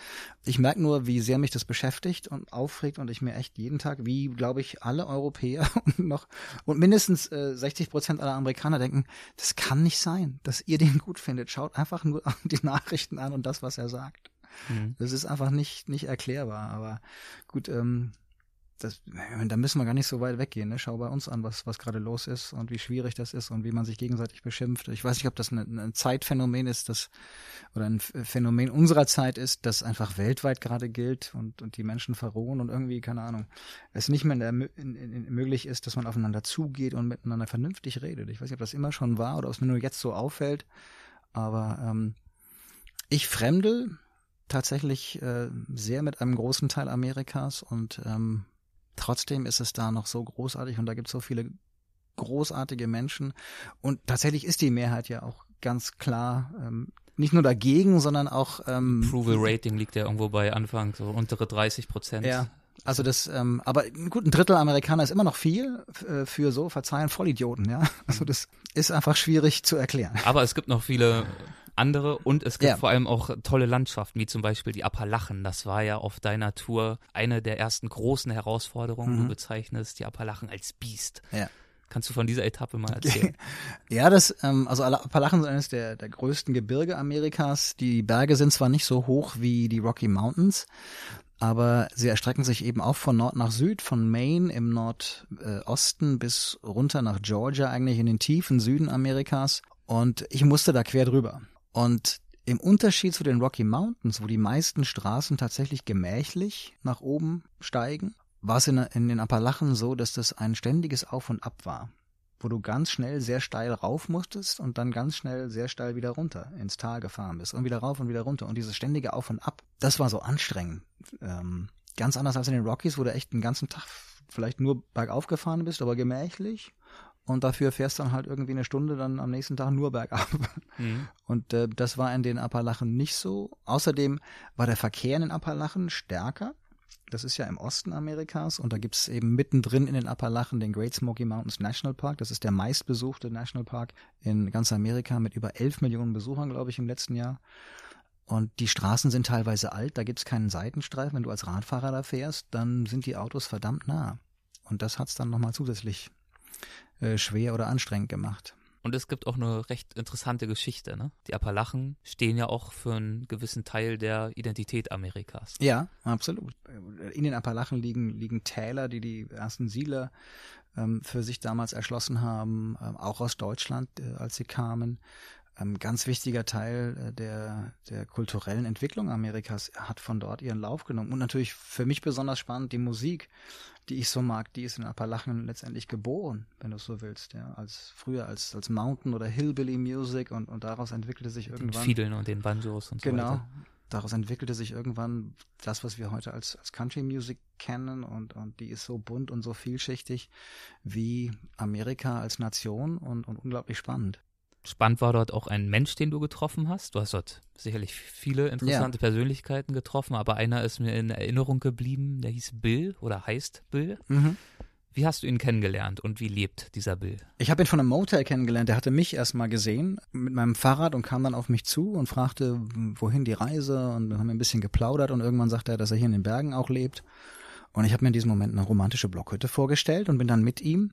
Ich merke nur, wie sehr mich das beschäftigt und aufregt und ich mir echt jeden Tag, wie glaube ich alle Europäer und noch und mindestens äh, 60 Prozent aller Amerikaner denken, das kann nicht sein, dass ihr den gut findet. Schaut einfach nur die Nachrichten an und das, was er sagt. Mhm. Das ist einfach nicht nicht erklärbar. Aber gut, ähm, das, da müssen wir gar nicht so weit weggehen. Ne? Schau bei uns an, was, was gerade los ist und wie schwierig das ist und wie man sich gegenseitig beschimpft. Ich weiß nicht, ob das ein, ein Zeitphänomen ist, das oder ein Phänomen unserer Zeit ist, das einfach weltweit gerade gilt und, und die Menschen verrohen und irgendwie, keine Ahnung, es nicht mehr in in, in, möglich ist, dass man aufeinander zugeht und miteinander vernünftig redet. Ich weiß nicht, ob das immer schon war oder ob es mir nur jetzt so auffällt, aber ähm, ich fremde tatsächlich äh, sehr mit einem großen Teil Amerikas und ähm, Trotzdem ist es da noch so großartig und da gibt es so viele großartige Menschen. Und tatsächlich ist die Mehrheit ja auch ganz klar ähm, nicht nur dagegen, sondern auch ähm, Approval Rating liegt ja irgendwo bei Anfang so untere 30 Prozent. Ja. Also das, ähm, aber gut, ein Drittel Amerikaner ist immer noch viel äh, für so, verzeihen, Vollidioten, ja. Also das ist einfach schwierig zu erklären. Aber es gibt noch viele andere und es gibt ja. vor allem auch tolle Landschaften, wie zum Beispiel die Appalachen. Das war ja auf deiner Tour eine der ersten großen Herausforderungen. Mhm. Du bezeichnest die Appalachen als Biest. Ja. Kannst du von dieser Etappe mal erzählen? ja, das, ähm, also Appalachen sind eines der, der größten Gebirge Amerikas. Die Berge sind zwar nicht so hoch wie die Rocky Mountains, aber sie erstrecken sich eben auch von Nord nach Süd, von Maine im Nordosten bis runter nach Georgia, eigentlich in den tiefen Süden Amerikas. Und ich musste da quer drüber. Und im Unterschied zu den Rocky Mountains, wo die meisten Straßen tatsächlich gemächlich nach oben steigen war es in, in den Appalachen so, dass das ein ständiges Auf und Ab war, wo du ganz schnell sehr steil rauf musstest und dann ganz schnell sehr steil wieder runter ins Tal gefahren bist und wieder rauf und wieder runter. Und dieses ständige Auf und Ab, das war so anstrengend. Ähm, ganz anders als in den Rockies, wo du echt den ganzen Tag vielleicht nur bergauf gefahren bist, aber gemächlich. Und dafür fährst dann halt irgendwie eine Stunde dann am nächsten Tag nur bergab. Mhm. Und äh, das war in den Appalachen nicht so. Außerdem war der Verkehr in den Appalachen stärker. Das ist ja im Osten Amerikas und da gibt's eben mittendrin in den Appalachen den Great Smoky Mountains National Park. Das ist der meistbesuchte Nationalpark in ganz Amerika mit über 11 Millionen Besuchern, glaube ich, im letzten Jahr. Und die Straßen sind teilweise alt, da gibt's keinen Seitenstreifen. Wenn du als Radfahrer da fährst, dann sind die Autos verdammt nah. Und das hat's dann nochmal zusätzlich äh, schwer oder anstrengend gemacht. Und es gibt auch eine recht interessante Geschichte. Ne? Die Appalachen stehen ja auch für einen gewissen Teil der Identität Amerikas. Ja, absolut. In den Appalachen liegen, liegen Täler, die die ersten Siedler ähm, für sich damals erschlossen haben, ähm, auch aus Deutschland, äh, als sie kamen. Ein ganz wichtiger Teil äh, der, der kulturellen Entwicklung Amerikas hat von dort ihren Lauf genommen. Und natürlich für mich besonders spannend die Musik, die ich so mag, die ist in Appalachen letztendlich geboren, wenn du so willst, ja, als früher als als Mountain oder Hillbilly Music und und daraus entwickelte sich irgendwann den Fiedeln und den Banjos und so genau, weiter. Genau. Daraus entwickelte sich irgendwann das, was wir heute als, als Country Music kennen und, und die ist so bunt und so vielschichtig wie Amerika als Nation und, und unglaublich spannend. Spannend war dort auch ein Mensch, den du getroffen hast. Du hast dort sicherlich viele interessante ja. Persönlichkeiten getroffen, aber einer ist mir in Erinnerung geblieben, der hieß Bill oder heißt Bill. Mhm. Wie hast du ihn kennengelernt und wie lebt dieser Bill? Ich habe ihn von einem Motel kennengelernt. Der hatte mich erstmal gesehen mit meinem Fahrrad und kam dann auf mich zu und fragte, wohin die Reise. Und dann haben wir ein bisschen geplaudert und irgendwann sagte er, dass er hier in den Bergen auch lebt. Und ich habe mir in diesem Moment eine romantische Blockhütte vorgestellt und bin dann mit ihm,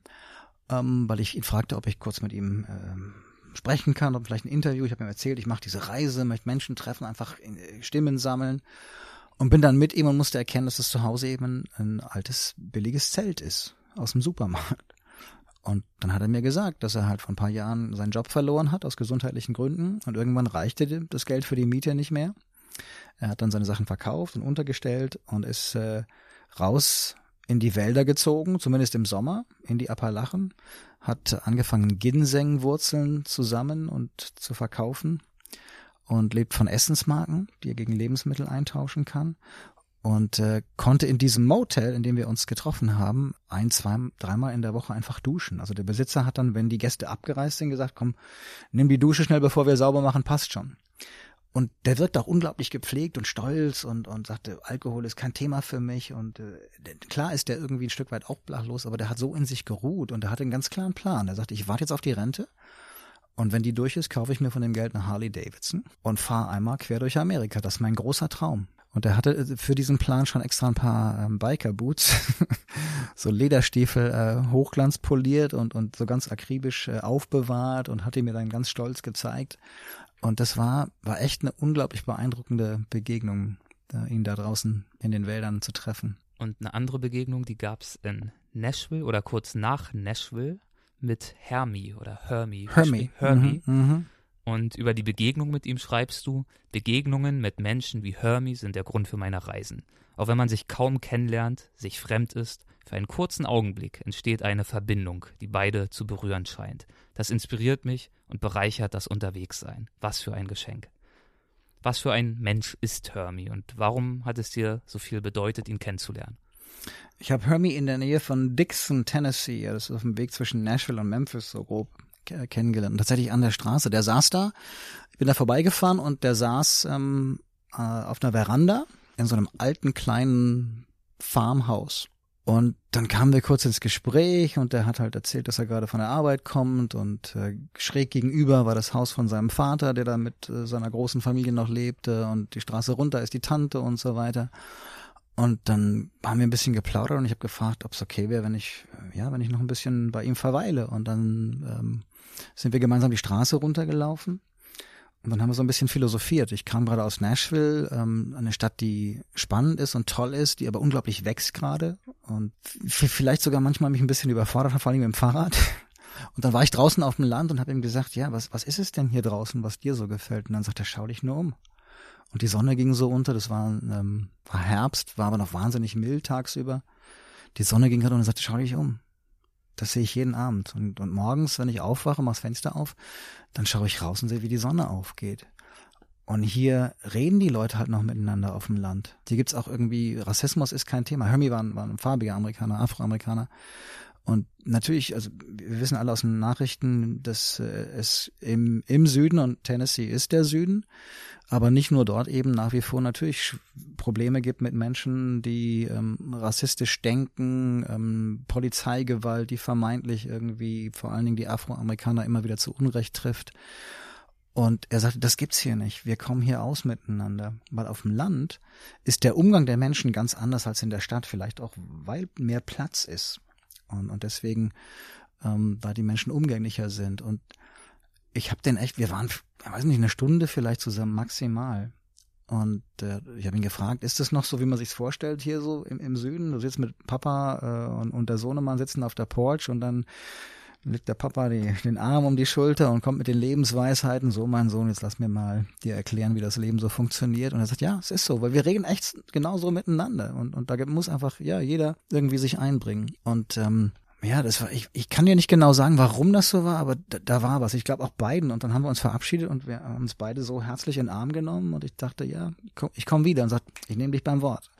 ähm, weil ich ihn fragte, ob ich kurz mit ihm ähm, sprechen kann, ob vielleicht ein Interview. Ich habe ihm erzählt, ich mache diese Reise, möchte Menschen treffen, einfach äh, Stimmen sammeln und bin dann mit ihm und musste erkennen, dass es zu Hause eben ein altes, billiges Zelt ist aus dem Supermarkt. Und dann hat er mir gesagt, dass er halt vor ein paar Jahren seinen Job verloren hat aus gesundheitlichen Gründen und irgendwann reichte das Geld für die Miete nicht mehr. Er hat dann seine Sachen verkauft und untergestellt und ist äh, raus in die Wälder gezogen, zumindest im Sommer, in die Appalachen, hat angefangen, Ginseng-Wurzeln zu sammeln und zu verkaufen und lebt von Essensmarken, die er gegen Lebensmittel eintauschen kann und äh, konnte in diesem Motel, in dem wir uns getroffen haben, ein, zwei, dreimal in der Woche einfach duschen. Also der Besitzer hat dann, wenn die Gäste abgereist sind, gesagt, komm, nimm die Dusche schnell, bevor wir sauber machen, passt schon. Und der wirkt auch unglaublich gepflegt und stolz und, und sagte, Alkohol ist kein Thema für mich. Und äh, klar ist der irgendwie ein Stück weit auch blachlos, aber der hat so in sich geruht und er hatte einen ganz klaren Plan. Er sagte, ich warte jetzt auf die Rente und wenn die durch ist, kaufe ich mir von dem Geld eine Harley Davidson und fahre einmal quer durch Amerika. Das ist mein großer Traum. Und er hatte äh, für diesen Plan schon extra ein paar ähm, Biker-Boots, so Lederstiefel äh, hochglanzpoliert und, und so ganz akribisch äh, aufbewahrt und hat ihn mir dann ganz stolz gezeigt. Und das war, war echt eine unglaublich beeindruckende Begegnung, da, ihn da draußen in den Wäldern zu treffen. Und eine andere Begegnung, die gab es in Nashville oder kurz nach Nashville mit Hermie oder Hermie. Hermie. Hermie. Mhm, mhm. Und über die Begegnung mit ihm schreibst du, Begegnungen mit Menschen wie Hermie sind der Grund für meine Reisen. Auch wenn man sich kaum kennenlernt, sich fremd ist, für einen kurzen Augenblick entsteht eine Verbindung, die beide zu berühren scheint. Das inspiriert mich und bereichert das Unterwegssein. Was für ein Geschenk. Was für ein Mensch ist Hermie und warum hat es dir so viel bedeutet, ihn kennenzulernen? Ich habe Hermie in der Nähe von Dixon, Tennessee, das ist auf dem Weg zwischen Nashville und Memphis so grob kennengelernt. Und tatsächlich an der Straße. Der saß da, ich bin da vorbeigefahren und der saß ähm, äh, auf einer Veranda in so einem alten kleinen Farmhaus. Und dann kamen wir kurz ins Gespräch und er hat halt erzählt, dass er gerade von der Arbeit kommt und äh, schräg gegenüber war das Haus von seinem Vater, der da mit äh, seiner großen Familie noch lebte und die Straße runter ist die Tante und so weiter. Und dann haben wir ein bisschen geplaudert und ich habe gefragt, ob es okay wäre, wenn ich äh, ja, wenn ich noch ein bisschen bei ihm verweile. Und dann ähm, sind wir gemeinsam die Straße runtergelaufen und dann haben wir so ein bisschen philosophiert. Ich kam gerade aus Nashville, ähm, eine Stadt, die spannend ist und toll ist, die aber unglaublich wächst gerade und vielleicht sogar manchmal mich ein bisschen überfordert hat, vor allem mit dem Fahrrad. Und dann war ich draußen auf dem Land und habe ihm gesagt, ja, was, was ist es denn hier draußen, was dir so gefällt? Und dann sagt er, schau dich nur um. Und die Sonne ging so unter, das war, ähm, war Herbst, war aber noch wahnsinnig mild tagsüber. die Sonne ging gerade und er sagte, schau dich um. Das sehe ich jeden Abend. Und, und morgens, wenn ich aufwache, mach das Fenster auf, dann schaue ich raus und sehe, wie die Sonne aufgeht. Und hier reden die Leute halt noch miteinander auf dem Land. Hier gibt's auch irgendwie, Rassismus ist kein Thema. Hermie war, war ein farbiger Amerikaner, Afroamerikaner. Und natürlich, also wir wissen alle aus den Nachrichten, dass äh, es im, im Süden und Tennessee ist der Süden, aber nicht nur dort eben nach wie vor natürlich Probleme gibt mit Menschen, die ähm, rassistisch denken, ähm, Polizeigewalt, die vermeintlich irgendwie vor allen Dingen die Afroamerikaner immer wieder zu Unrecht trifft. Und er sagte, das gibt's hier nicht. Wir kommen hier aus miteinander. Weil auf dem Land ist der Umgang der Menschen ganz anders als in der Stadt, vielleicht auch, weil mehr Platz ist. Und, und deswegen, ähm, weil die Menschen umgänglicher sind. Und ich habe den echt, wir waren, ich weiß nicht, eine Stunde vielleicht zusammen maximal. Und äh, ich habe ihn gefragt, ist das noch so, wie man sich's vorstellt hier so im, im Süden? Du sitzt mit Papa äh, und, und der Sohnemann sitzen auf der Porch und dann legt der Papa die, den Arm um die Schulter und kommt mit den Lebensweisheiten. So, mein Sohn, jetzt lass mir mal dir erklären, wie das Leben so funktioniert. Und er sagt, ja, es ist so, weil wir reden echt genauso miteinander. Und, und da muss einfach, ja, jeder irgendwie sich einbringen. Und ähm, ja, das war, ich, ich kann dir nicht genau sagen, warum das so war, aber da, da war was. Ich glaube auch beiden. Und dann haben wir uns verabschiedet und wir haben uns beide so herzlich in den Arm genommen und ich dachte, ja, ich komme wieder und sagt, ich nehme dich beim Wort.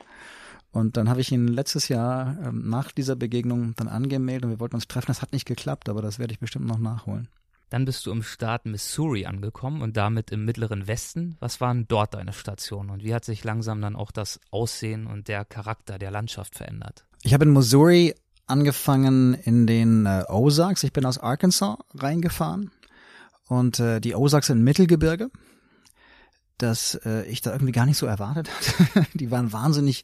Und dann habe ich ihn letztes Jahr ähm, nach dieser Begegnung dann angemeldet und wir wollten uns treffen. Das hat nicht geklappt, aber das werde ich bestimmt noch nachholen. Dann bist du im Staat Missouri angekommen und damit im mittleren Westen. Was waren dort deine Stationen und wie hat sich langsam dann auch das Aussehen und der Charakter der Landschaft verändert? Ich habe in Missouri angefangen in den äh, Ozarks. Ich bin aus Arkansas reingefahren und äh, die Ozarks sind Mittelgebirge, das äh, ich da irgendwie gar nicht so erwartet hatte. die waren wahnsinnig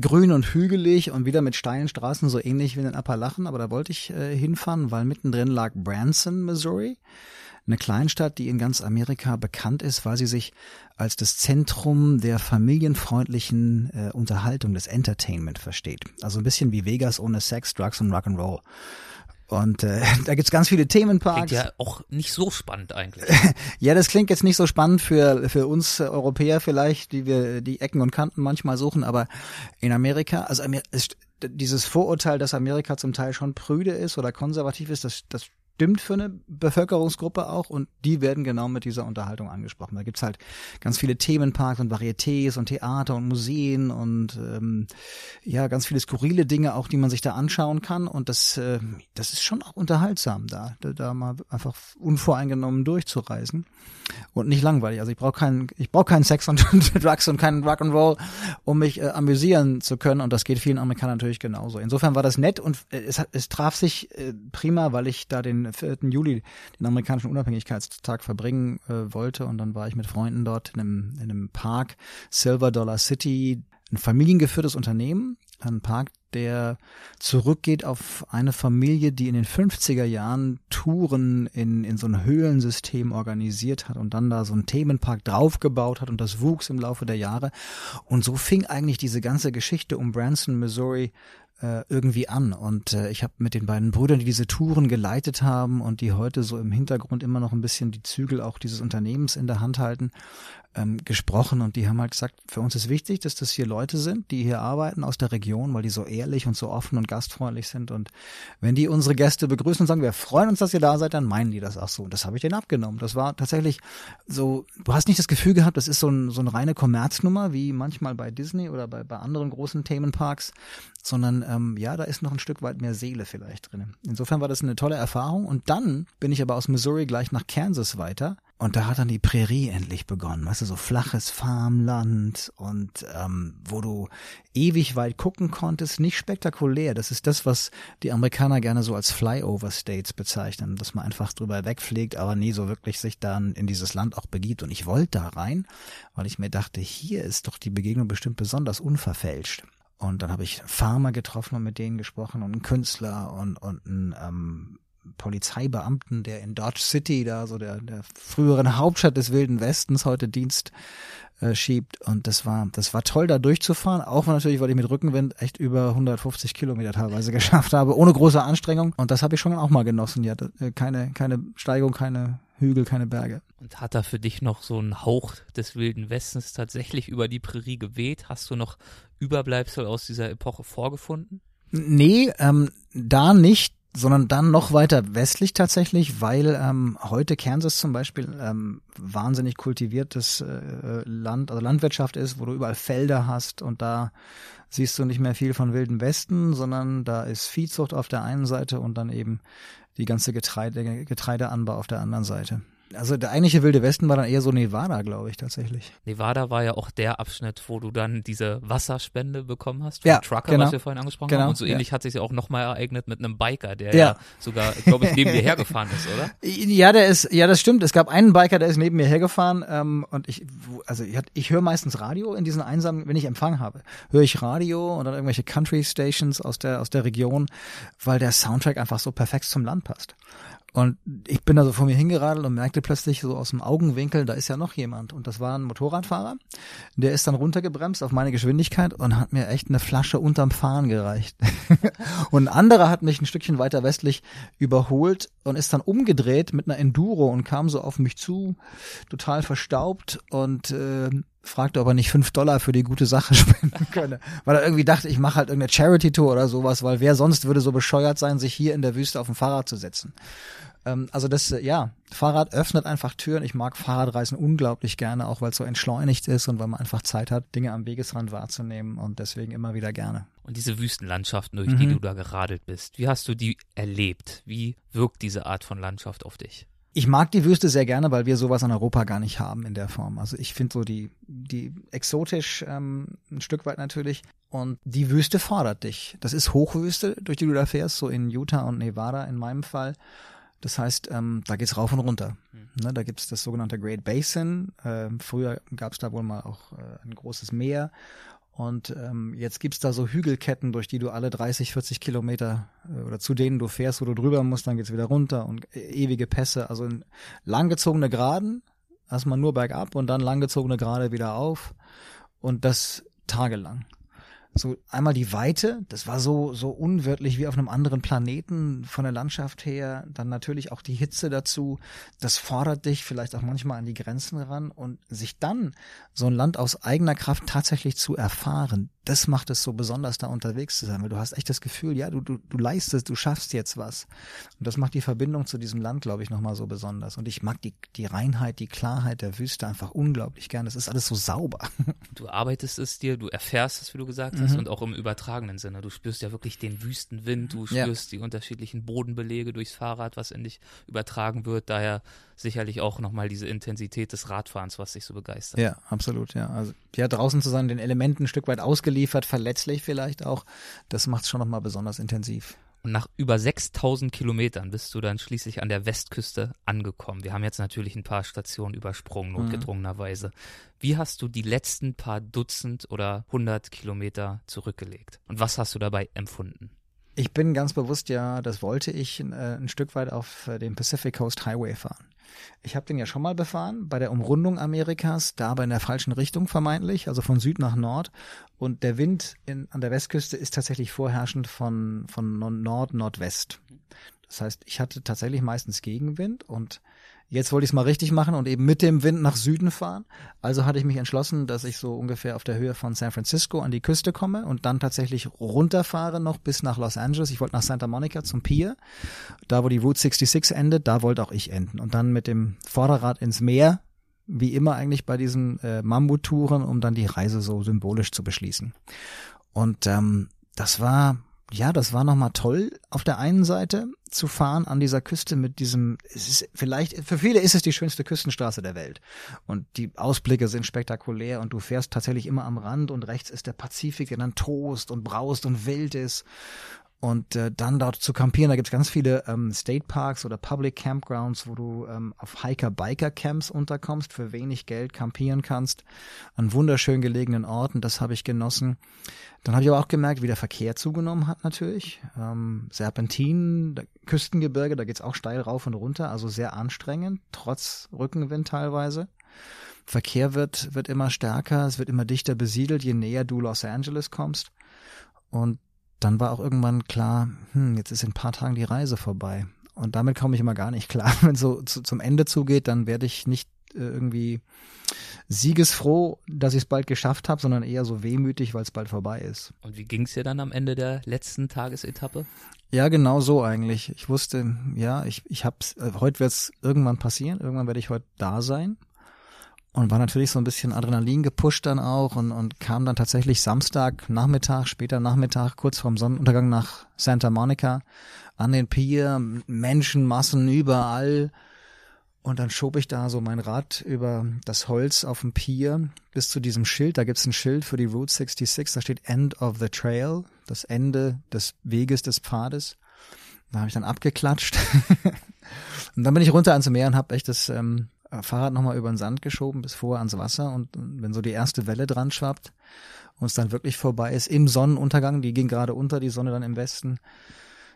grün und hügelig und wieder mit steilen Straßen, so ähnlich wie in den Appalachen, aber da wollte ich äh, hinfahren, weil mittendrin lag Branson, Missouri eine Kleinstadt, die in ganz Amerika bekannt ist, weil sie sich als das Zentrum der familienfreundlichen äh, Unterhaltung, des Entertainment versteht. Also ein bisschen wie Vegas ohne Sex, Drugs und Rock'n'Roll. Und äh, da gibt's ganz viele Themenparks. Klingt ja auch nicht so spannend eigentlich. ja, das klingt jetzt nicht so spannend für für uns Europäer vielleicht, die wir die Ecken und Kanten manchmal suchen, aber in Amerika, also Amer ist, dieses Vorurteil, dass Amerika zum Teil schon prüde ist oder konservativ ist, das das stimmt für eine Bevölkerungsgruppe auch und die werden genau mit dieser Unterhaltung angesprochen. Da gibt's halt ganz viele Themenparks und Varietés und Theater und Museen und ähm, ja, ganz viele skurrile Dinge auch, die man sich da anschauen kann und das, äh, das ist schon auch unterhaltsam da, da, da mal einfach unvoreingenommen durchzureisen und nicht langweilig. Also ich brauche keinen, ich brauche keinen Sex und Drugs und keinen Rock'n'Roll, um mich äh, amüsieren zu können und das geht vielen Amerikanern natürlich genauso. Insofern war das nett und äh, es, es traf sich äh, prima, weil ich da den 4. Juli den amerikanischen Unabhängigkeitstag verbringen äh, wollte und dann war ich mit Freunden dort in einem, in einem Park, Silver Dollar City, ein familiengeführtes Unternehmen, ein Park, der zurückgeht auf eine Familie, die in den 50er Jahren Touren in, in so ein Höhlensystem organisiert hat und dann da so einen Themenpark draufgebaut hat und das wuchs im Laufe der Jahre. Und so fing eigentlich diese ganze Geschichte um Branson, Missouri äh, irgendwie an. Und äh, ich habe mit den beiden Brüdern, die diese Touren geleitet haben und die heute so im Hintergrund immer noch ein bisschen die Zügel auch dieses Unternehmens in der Hand halten, ähm, gesprochen und die haben halt gesagt, für uns ist wichtig, dass das hier Leute sind, die hier arbeiten aus der Region, weil die so ehrlich und so offen und gastfreundlich sind und wenn die unsere Gäste begrüßen und sagen, wir freuen uns, dass ihr da seid, dann meinen die das auch so. Und das habe ich denen abgenommen. Das war tatsächlich so, du hast nicht das Gefühl gehabt, das ist so, ein, so eine reine Kommerznummer, wie manchmal bei Disney oder bei, bei anderen großen Themenparks, sondern ähm, ja, da ist noch ein Stück weit mehr Seele vielleicht drin. Insofern war das eine tolle Erfahrung und dann bin ich aber aus Missouri gleich nach Kansas weiter und da hat dann die Prärie endlich begonnen, weißt du, so flaches Farmland und ähm, wo du ewig weit gucken konntest, nicht spektakulär. Das ist das, was die Amerikaner gerne so als Flyover States bezeichnen, dass man einfach drüber wegfliegt, aber nie so wirklich sich dann in dieses Land auch begibt. Und ich wollte da rein, weil ich mir dachte, hier ist doch die Begegnung bestimmt besonders unverfälscht. Und dann habe ich Farmer getroffen und mit denen gesprochen und einen Künstler und, und einen ähm, Polizeibeamten, der in Dodge City, da so der, der früheren Hauptstadt des Wilden Westens, heute Dienst äh, schiebt. Und das war, das war toll, da durchzufahren. Auch natürlich, weil ich mit Rückenwind echt über 150 Kilometer teilweise geschafft habe, ohne große Anstrengung. Und das habe ich schon auch mal genossen. Ja, äh, keine, keine Steigung, keine Hügel, keine Berge. Und hat da für dich noch so ein Hauch des Wilden Westens tatsächlich über die Prärie geweht? Hast du noch Überbleibsel aus dieser Epoche vorgefunden? Nee, ähm, da nicht sondern dann noch weiter westlich tatsächlich, weil ähm, heute Kansas zum Beispiel ähm, wahnsinnig kultiviertes äh, Land, also Landwirtschaft ist, wo du überall Felder hast und da siehst du nicht mehr viel von Wilden Westen, sondern da ist Viehzucht auf der einen Seite und dann eben die ganze Getreide, Getreideanbau auf der anderen Seite. Also der eigentliche Wilde Westen war dann eher so Nevada, glaube ich, tatsächlich. Nevada war ja auch der Abschnitt, wo du dann diese Wasserspende bekommen hast, vom ja, Trucker, genau. was wir vorhin angesprochen genau, haben. Und so ja. ähnlich hat sich ja auch nochmal ereignet mit einem Biker, der Ja. ja, sogar, glaube ich, neben dir hergefahren ist, oder? Ja, der ist, ja, das stimmt. Es gab einen Biker, der ist neben mir hergefahren ähm, und ich, also ich, ich höre meistens Radio in diesen einsamen, wenn ich Empfang habe, höre ich Radio und dann irgendwelche Country Stations aus der aus der Region, weil der Soundtrack einfach so perfekt zum Land passt. Und ich bin da so vor mir hingeradelt und merkte plötzlich so aus dem Augenwinkel, da ist ja noch jemand. Und das war ein Motorradfahrer. Der ist dann runtergebremst auf meine Geschwindigkeit und hat mir echt eine Flasche unterm Fahren gereicht. und ein anderer hat mich ein Stückchen weiter westlich überholt und ist dann umgedreht mit einer Enduro und kam so auf mich zu, total verstaubt und äh, fragte, ob er nicht fünf Dollar für die gute Sache spenden könne. Weil er irgendwie dachte, ich mache halt irgendeine Charity-Tour oder sowas, weil wer sonst würde so bescheuert sein, sich hier in der Wüste auf dem Fahrrad zu setzen. Ähm, also das, äh, ja, Fahrrad öffnet einfach Türen. Ich mag Fahrradreisen unglaublich gerne, auch weil es so entschleunigt ist und weil man einfach Zeit hat, Dinge am Wegesrand wahrzunehmen und deswegen immer wieder gerne. Und diese Wüstenlandschaften, durch Mhm. die du da geradelt bist, wie hast du die erlebt? Wie wirkt diese Art von Landschaft auf dich? Ich mag die Wüste sehr gerne, weil wir sowas in Europa gar nicht haben in der Form. Also ich finde so die, die exotisch ähm, ein Stück weit natürlich. Und die Wüste fordert dich. Das ist Hochwüste, durch die du da fährst, so in Utah und Nevada in meinem Fall. Das heißt, ähm, da geht's rauf und runter. Ne, da gibt's das sogenannte Great Basin. Ähm, früher gab's da wohl mal auch äh, ein großes Meer. Und ähm, jetzt gibt's da so Hügelketten, durch die du alle 30, 40 Kilometer äh, oder zu denen du fährst, wo du drüber musst, dann geht's wieder runter und äh, ewige Pässe. Also in langgezogene Geraden, erstmal nur bergab und dann langgezogene Gerade wieder auf und das tagelang. So einmal die Weite, das war so so unwirtlich wie auf einem anderen Planeten von der Landschaft her. Dann natürlich auch die Hitze dazu. Das fordert dich vielleicht auch manchmal an die Grenzen ran und sich dann so ein Land aus eigener Kraft tatsächlich zu erfahren, das macht es so besonders, da unterwegs zu sein, weil du hast echt das Gefühl, ja, du, du, du leistest, du schaffst jetzt was. Und das macht die Verbindung zu diesem Land, glaube ich, nochmal so besonders. Und ich mag die, die Reinheit, die Klarheit der Wüste einfach unglaublich gern. Das ist alles so sauber. Du arbeitest es dir, du erfährst es, wie du gesagt Mhm. hast, und auch im übertragenen Sinne. Du spürst ja wirklich den Wüstenwind, du Ja. spürst die unterschiedlichen Bodenbelege durchs Fahrrad, was in dich übertragen wird. Daher sicherlich auch nochmal diese Intensität des Radfahrens, was dich so begeistert. Ja, absolut, ja. Also ja, draußen zu sein, den Elementen ein Stück weit ausgeliefert, verletzlich vielleicht auch, das macht es schon nochmal besonders intensiv. Und nach über 6000 Kilometern bist du dann schließlich an der Westküste angekommen. Wir haben jetzt natürlich ein paar Stationen übersprungen, notgedrungenerweise. Wie hast du die letzten paar Dutzend oder hundert Kilometer zurückgelegt? Und was hast du dabei empfunden? Ich bin ganz bewusst ja, das wollte ich, äh, ein Stück weit auf äh, dem Pacific Coast Highway fahren. Ich habe den ja schon mal befahren, bei der Umrundung Amerikas, da aber in der falschen Richtung vermeintlich, also von Süd nach Nord. Und der Wind in, an der Westküste ist tatsächlich vorherrschend von, von Nord-Nordwest. Das heißt, ich hatte tatsächlich meistens Gegenwind und jetzt wollte ich es mal richtig machen und eben mit dem Wind nach Süden fahren. Also hatte ich mich entschlossen, dass ich so ungefähr auf der Höhe von San Francisco an die Küste komme und dann tatsächlich runterfahre noch bis nach Los Angeles. Ich wollte nach Santa Monica zum Pier, da wo die Route 66 endet, da wollte auch ich enden. Und dann mit dem Vorderrad ins Meer, wie immer eigentlich bei diesen äh, Mammut-Touren, um dann die Reise so symbolisch zu beschließen. Und ähm, das war ja, das war nochmal toll auf der einen Seite zu fahren an dieser Küste mit diesem, es ist vielleicht, für viele ist es die schönste Küstenstraße der Welt. Und die Ausblicke sind spektakulär und du fährst tatsächlich immer am Rand und rechts ist der Pazifik, der dann tost und braust und wild ist. Und äh, dann dort zu campieren, da gibt's ganz viele ähm, State Parks oder Public Campgrounds, wo du ähm, auf Hiker-Biker-Camps unterkommst, für wenig Geld campieren kannst, an wunderschön gelegenen Orten, das habe ich genossen. Dann habe ich aber auch gemerkt, wie der Verkehr zugenommen hat natürlich. Ähm, Serpentinen, da- Küstengebirge, da geht's auch steil rauf und runter, also sehr anstrengend, trotz Rückenwind teilweise. Verkehr wird, wird immer stärker, es wird immer dichter besiedelt, je näher du Los Angeles kommst. Und dann war auch irgendwann klar, hm, jetzt ist in ein paar Tagen die Reise vorbei. Und damit komme ich immer gar nicht klar. Wenn so zu, zum Ende zugeht, dann werde ich nicht äh, irgendwie siegesfroh, dass ich es bald geschafft habe, sondern eher so wehmütig, weil es bald vorbei ist. Und wie ging es dir dann am Ende der letzten Tagesetappe? Ja, genau so eigentlich. Ich wusste, ja, ich, ich hab's, äh, heute wird es irgendwann passieren, irgendwann werde ich heute da sein. Und war natürlich so ein bisschen Adrenalin gepusht dann auch und, und kam dann tatsächlich Samstag Nachmittag, später Nachmittag, kurz vorm Sonnenuntergang nach Santa Monica an den Pier, Menschenmassen überall. Und dann schob ich da so mein Rad über das Holz auf dem Pier bis zu diesem Schild. Da gibt's ein Schild für die Route 66, da steht End of the Trail, das Ende des Weges, des Pfades. Da habe ich dann abgeklatscht. und dann bin ich runter ans Meer und habe echt das ähm, Fahrrad nochmal über den Sand geschoben bis vorher ans Wasser. Und wenn so die erste Welle dran schwappt und es dann wirklich vorbei ist, im Sonnenuntergang, die ging gerade unter, die Sonne dann im Westen,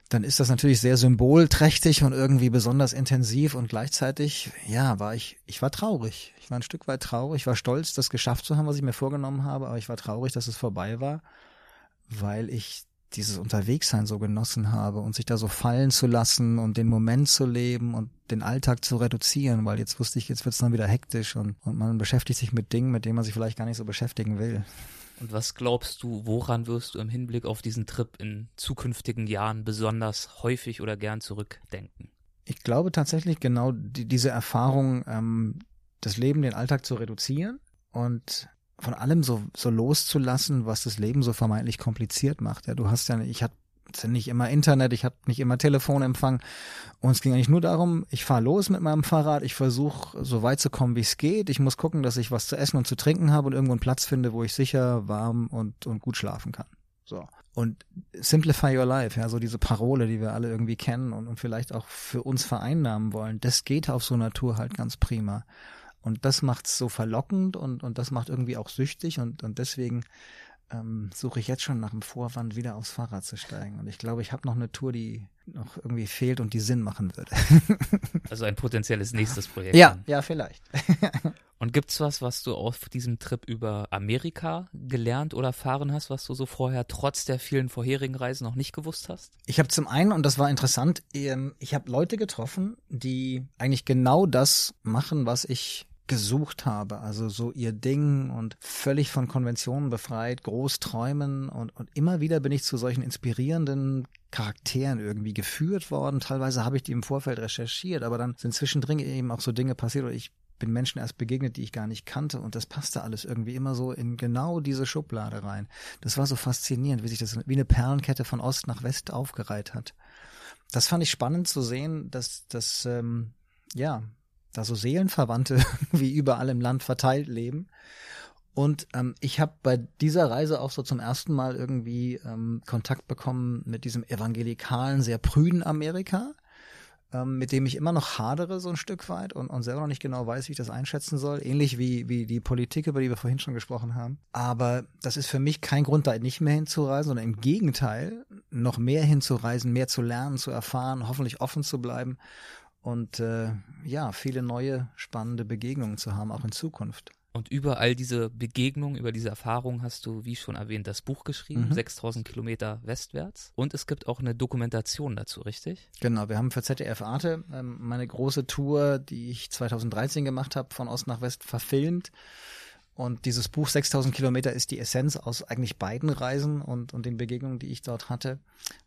dann ist das natürlich sehr symbolträchtig und irgendwie besonders intensiv und gleichzeitig, ja, war ich, ich war traurig. Ich war ein Stück weit traurig. Ich war stolz, das geschafft zu haben, was ich mir vorgenommen habe, aber ich war traurig, dass es vorbei war, weil ich dieses Unterwegssein so genossen habe und sich da so fallen zu lassen und den Moment zu leben und den Alltag zu reduzieren, weil jetzt wusste ich, jetzt wird es dann wieder hektisch und, und man beschäftigt sich mit Dingen, mit denen man sich vielleicht gar nicht so beschäftigen will. Und was glaubst du, woran wirst du im Hinblick auf diesen Trip in zukünftigen Jahren besonders häufig oder gern zurückdenken? Ich glaube tatsächlich genau die, diese Erfahrung, ähm, das Leben, den Alltag zu reduzieren und von allem so, so loszulassen, was das Leben so vermeintlich kompliziert macht. Ja, du hast ja, ich hatte nicht immer Internet, ich habe nicht immer Telefonempfang. Und es ging eigentlich nur darum, ich fahre los mit meinem Fahrrad, ich versuche so weit zu kommen, wie es geht. Ich muss gucken, dass ich was zu essen und zu trinken habe und irgendwo einen Platz finde, wo ich sicher, warm und, und gut schlafen kann. So. Und simplify your life, ja, so diese Parole, die wir alle irgendwie kennen und, und vielleicht auch für uns vereinnahmen wollen, das geht auf so Tour halt ganz prima. Und das macht's so verlockend und, und das macht irgendwie auch süchtig und, und deswegen ähm, suche ich jetzt schon nach dem Vorwand, wieder aufs Fahrrad zu steigen. Und ich glaube, ich habe noch eine Tour, die noch irgendwie fehlt und die Sinn machen würde. also ein potenzielles nächstes Projekt. Ja, dann. ja, vielleicht. und gibt's was, was du auf diesem Trip über Amerika gelernt oder erfahren hast, was du so vorher trotz der vielen vorherigen Reisen noch nicht gewusst hast? Ich habe zum einen, und das war interessant, ähm, ich habe Leute getroffen, die eigentlich genau das machen, was ich gesucht habe. Also so ihr Ding und völlig von Konventionen befreit, groß träumen und, und immer wieder bin ich zu solchen inspirierenden Charakteren irgendwie geführt worden. Teilweise habe ich die im Vorfeld recherchiert, aber dann sind zwischendrin eben auch so Dinge passiert oder ich bin Menschen erst begegnet, die ich gar nicht kannte und das passte alles irgendwie immer so in genau diese Schublade rein. Das war so faszinierend, wie sich das wie eine Perlenkette von Ost nach West aufgereiht hat. Das fand ich spannend zu sehen, dass das ähm, ja da so Seelenverwandte wie überall im Land verteilt leben. Und ähm, ich habe bei dieser Reise auch so zum ersten Mal irgendwie ähm, Kontakt bekommen mit diesem evangelikalen, sehr prüden Amerika, ähm, mit dem ich immer noch hadere so ein Stück weit und, und selber noch nicht genau weiß, wie ich das einschätzen soll. Ähnlich wie, wie die Politik, über die wir vorhin schon gesprochen haben. Aber das ist für mich kein Grund, da nicht mehr hinzureisen, sondern im Gegenteil, noch mehr hinzureisen, mehr zu lernen, zu erfahren, hoffentlich offen zu bleiben und äh, ja, viele neue spannende Begegnungen zu haben, auch in Zukunft. Und über all diese Begegnungen, über diese Erfahrungen hast du, wie schon erwähnt, das Buch geschrieben, mhm. 6000 Kilometer westwärts. Und es gibt auch eine Dokumentation dazu, richtig? Genau, wir haben für ZDF Arte ähm, meine große Tour, die ich 2013 gemacht habe, von Ost nach West verfilmt. Und dieses Buch 6000 Kilometer ist die Essenz aus eigentlich beiden Reisen und, und den Begegnungen, die ich dort hatte.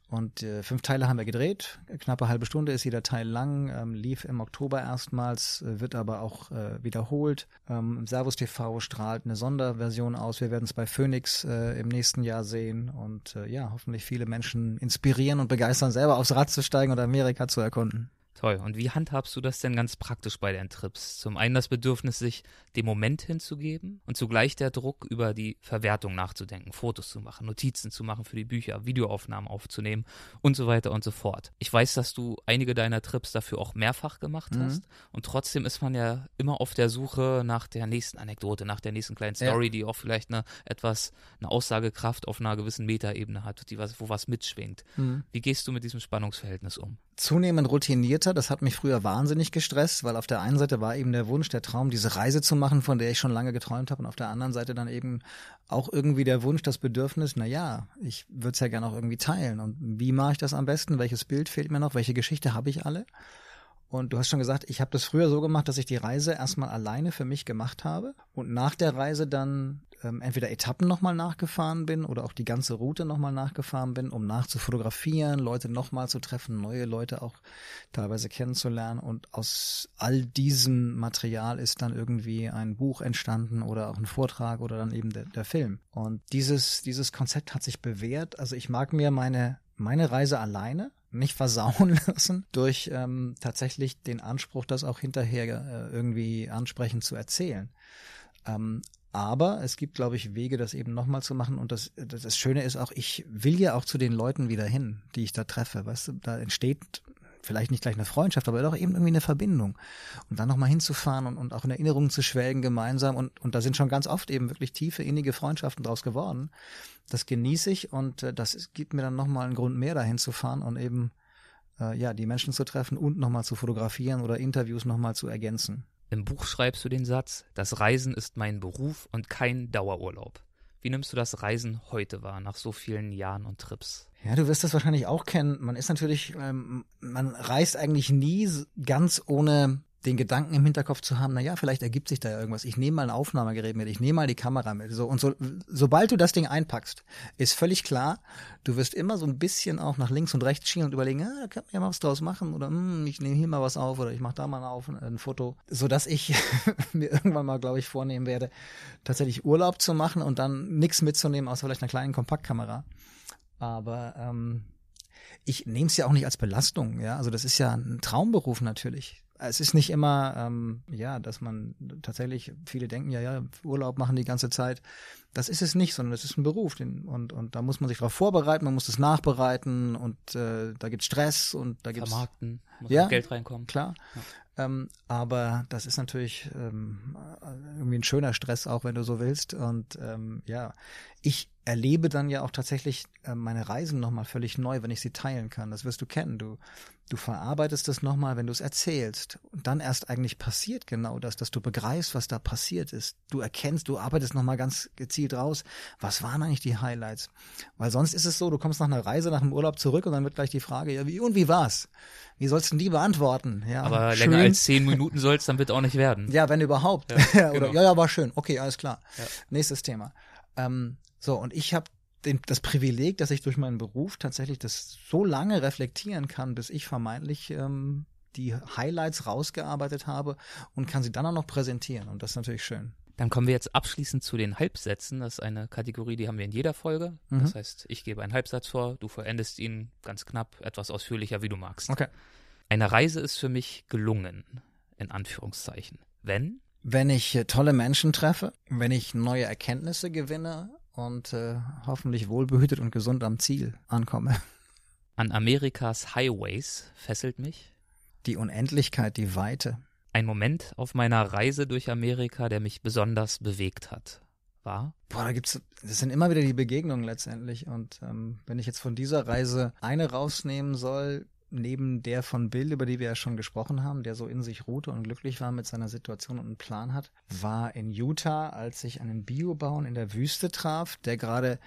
Und äh, fünf Teile haben wir gedreht. Knappe halbe Stunde ist jeder Teil lang. Ähm, lief im Oktober erstmals, äh, wird aber auch äh, wiederholt. Ähm, Servus TV strahlt eine Sonderversion aus. Wir werden es bei Phoenix äh, im nächsten Jahr sehen und äh, ja, hoffentlich viele Menschen inspirieren und begeistern, selber aufs Rad zu steigen und Amerika zu erkunden. Toll. Und wie handhabst du das denn ganz praktisch bei deinen Trips? Zum einen das Bedürfnis, sich dem Moment hinzugeben und zugleich der Druck, über die Verwertung nachzudenken, Fotos zu machen, Notizen zu machen für die Bücher, Videoaufnahmen aufzunehmen und so weiter und so fort. Ich weiß, dass du einige deiner Trips dafür auch mehrfach gemacht mhm. hast und trotzdem ist man ja immer auf der Suche nach der nächsten Anekdote, nach der nächsten kleinen Story, ja. die auch vielleicht eine etwas eine Aussagekraft auf einer gewissen Metaebene hat, die was, wo was mitschwingt. Mhm. Wie gehst du mit diesem Spannungsverhältnis um? Zunehmend routinierter. Das hat mich früher wahnsinnig gestresst, weil auf der einen Seite war eben der Wunsch, der Traum, diese Reise zu machen, von der ich schon lange geträumt habe, und auf der anderen Seite dann eben auch irgendwie der Wunsch, das Bedürfnis, na ja, ich würde es ja gerne auch irgendwie teilen. Und wie mache ich das am besten? Welches Bild fehlt mir noch? Welche Geschichte habe ich alle? Und du hast schon gesagt, ich habe das früher so gemacht, dass ich die Reise erstmal alleine für mich gemacht habe und nach der Reise dann ähm, entweder Etappen nochmal nachgefahren bin oder auch die ganze Route nochmal nachgefahren bin, um nachzufotografieren, Leute nochmal zu treffen, neue Leute auch teilweise kennenzulernen. Und aus all diesem Material ist dann irgendwie ein Buch entstanden oder auch ein Vortrag oder dann eben der, der Film. Und dieses, dieses Konzept hat sich bewährt. Also ich mag mir meine meine Reise alleine nicht versauen lassen durch ähm, tatsächlich den Anspruch, das auch hinterher äh, irgendwie ansprechend zu erzählen. Ähm, aber es gibt, glaube ich, Wege, das eben nochmal zu machen. Und das, das, Schöne ist auch, ich will ja auch zu den Leuten wieder hin, die ich da treffe. Weißt du, da entsteht vielleicht nicht gleich eine Freundschaft, aber doch eben irgendwie eine Verbindung. Und dann nochmal hinzufahren und, und auch in Erinnerungen zu schwelgen gemeinsam. Und, und da sind schon ganz oft eben wirklich tiefe, innige Freundschaften draus geworden. Das genieße ich und äh, das gibt mir dann nochmal einen Grund mehr, dahin zu fahren und eben äh, ja, die Menschen zu treffen und nochmal zu fotografieren oder Interviews nochmal zu ergänzen. Im Buch schreibst du den Satz, das Reisen ist mein Beruf und kein Dauerurlaub. Wie nimmst du das Reisen heute wahr, nach so vielen Jahren und Trips? Ja, du wirst das wahrscheinlich auch kennen. Man ist natürlich, ähm, man reist eigentlich nie ganz ohne den Gedanken im Hinterkopf zu haben, na ja, vielleicht ergibt sich da irgendwas. Ich nehme mal ein Aufnahmegerät mit, ich nehme mal die Kamera mit. So, und so, sobald du das Ding einpackst, ist völlig klar, du wirst immer so ein bisschen auch nach links und rechts schielen und überlegen, ah, kann man ja mal was draus machen oder hm, ich nehme hier mal was auf oder ich mache da mal auf, ein Foto. Sodass ich mir irgendwann mal, glaube ich, vornehmen werde, tatsächlich Urlaub zu machen und dann nichts mitzunehmen, außer vielleicht einer kleinen Kompaktkamera. Aber ähm, ich nehme es ja auch nicht als Belastung, ja. Also das ist ja ein Traumberuf natürlich es ist nicht immer, ähm, ja, dass man tatsächlich, viele denken ja, ja, Urlaub machen die ganze Zeit. Das ist es nicht, sondern es ist ein Beruf. Den, und, und da muss man sich darauf vorbereiten, man muss es nachbereiten und äh, da gibt Stress und da gibt Vermarkten, muss ja, Geld reinkommen. Klar. Ja. Ähm, aber das ist natürlich ähm, irgendwie ein schöner Stress, auch wenn du so willst. Und ähm, ja, ich erlebe dann ja auch tatsächlich äh, meine Reisen nochmal völlig neu, wenn ich sie teilen kann. Das wirst du kennen. Du Du verarbeitest es nochmal, wenn du es erzählst. Und dann erst eigentlich passiert genau das, dass du begreifst, was da passiert ist. Du erkennst, du arbeitest nochmal ganz gezielt raus, was waren eigentlich die Highlights? Weil sonst ist es so, du kommst nach einer Reise, nach einem Urlaub zurück und dann wird gleich die Frage, ja, wie und wie war's? Wie sollst du die beantworten? Ja, Aber schön. länger als zehn Minuten soll es dann bitte auch nicht werden. Ja, wenn überhaupt. Ja, Oder, genau. ja, ja, war schön. Okay, alles klar. Ja. Nächstes Thema. Ähm, so, und ich habe das Privileg, dass ich durch meinen Beruf tatsächlich das so lange reflektieren kann, bis ich vermeintlich ähm, die Highlights rausgearbeitet habe und kann sie dann auch noch präsentieren. Und das ist natürlich schön. Dann kommen wir jetzt abschließend zu den Halbsätzen. Das ist eine Kategorie, die haben wir in jeder Folge. Mhm. Das heißt, ich gebe einen Halbsatz vor, du verendest ihn ganz knapp, etwas ausführlicher, wie du magst. Okay. Eine Reise ist für mich gelungen, in Anführungszeichen. Wenn? Wenn ich äh, tolle Menschen treffe, wenn ich neue Erkenntnisse gewinne und äh, hoffentlich wohlbehütet und gesund am Ziel ankomme. An Amerikas Highways fesselt mich die Unendlichkeit, die Weite. Ein Moment auf meiner Reise durch Amerika, der mich besonders bewegt hat, war? Boah, da gibt's, das sind immer wieder die Begegnungen letztendlich. Und ähm, wenn ich jetzt von dieser Reise eine rausnehmen soll, neben der von Bill, über die wir ja schon gesprochen haben, der so in sich ruhte und glücklich war mit seiner Situation und einen Plan hat, war in Utah, als ich einen Biobauern in der Wüste traf, der gerade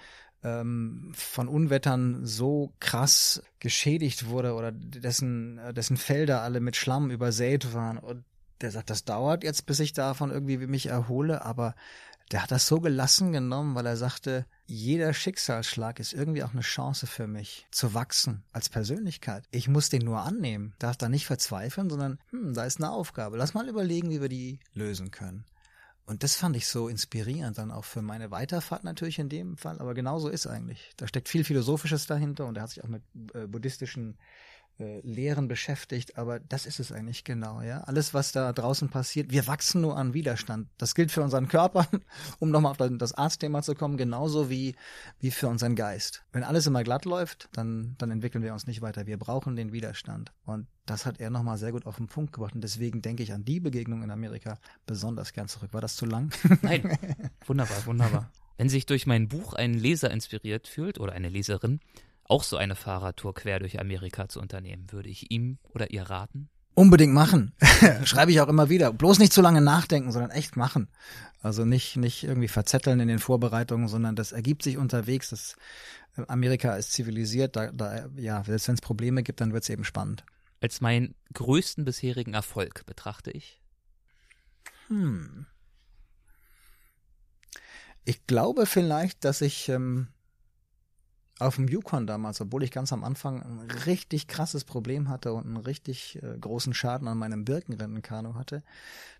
ähm, von Unwettern so krass geschädigt wurde oder dessen, dessen Felder alle mit Schlamm übersät waren. Und der sagt, das dauert jetzt, bis ich davon irgendwie mich erhole, aber der hat das so gelassen genommen, weil er sagte, jeder Schicksalsschlag ist irgendwie auch eine Chance für mich, zu wachsen als Persönlichkeit. Ich muss den nur annehmen, darf da nicht verzweifeln, sondern, hm, da ist eine Aufgabe. Lass mal überlegen, wie wir die lösen können. Und das fand ich so inspirierend dann auch für meine Weiterfahrt natürlich in dem Fall. Aber genauso ist eigentlich. Da steckt viel Philosophisches dahinter und er hat sich auch mit äh, buddhistischen äh, Lehren beschäftigt, aber das ist es eigentlich genau, ja. Alles, was da draußen passiert, wir wachsen nur an Widerstand. Das gilt für unseren Körper, um nochmal auf das Arztthema zu kommen, genauso wie, wie für unseren Geist. Wenn alles immer glatt läuft, dann, dann entwickeln wir uns nicht weiter. Wir brauchen den Widerstand. Und das hat er nochmal sehr gut auf den Punkt gebracht. Und deswegen denke ich an die Begegnung in Amerika besonders gern zurück. War das zu lang? Nein. Wunderbar, wunderbar. Wenn sich durch mein Buch ein Leser inspiriert fühlt oder eine Leserin, auch so eine Fahrradtour quer durch Amerika zu unternehmen. Würde ich ihm oder ihr raten? Unbedingt machen. Schreibe ich auch immer wieder. Bloß nicht zu lange nachdenken, sondern echt machen. Also nicht, nicht irgendwie verzetteln in den Vorbereitungen, sondern das ergibt sich unterwegs. Das, Amerika ist zivilisiert, da, da ja, selbst wenn es Probleme gibt, dann wird es eben spannend. als meinen größten bisherigen Erfolg betrachte ich? Hm. Ich glaube vielleicht, dass ich ähm, auf dem Yukon damals, obwohl ich ganz am Anfang ein richtig krasses Problem hatte und einen richtig äh, großen Schaden an meinem Birkenrentenkanu hatte,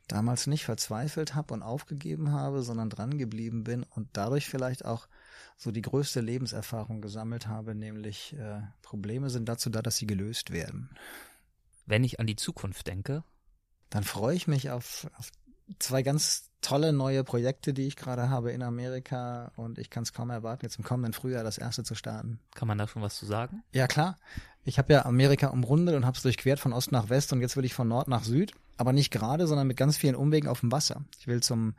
damals nicht verzweifelt habe und aufgegeben habe, sondern dran geblieben bin und dadurch vielleicht auch so die größte Lebenserfahrung gesammelt habe, nämlich äh, Probleme sind dazu da, dass sie gelöst werden. Wenn ich an die Zukunft denke, dann freue ich mich auf, auf zwei ganz tolle neue Projekte, die ich gerade habe in Amerika und ich kann es kaum erwarten, jetzt im kommenden Frühjahr das erste zu starten. Kann man da schon was zu sagen? Ja, klar. Ich habe ja Amerika umrundet und habe es durchquert von Ost nach West und jetzt will ich von Nord nach Süd, aber nicht gerade, sondern mit ganz vielen Umwegen auf dem Wasser. Ich will zum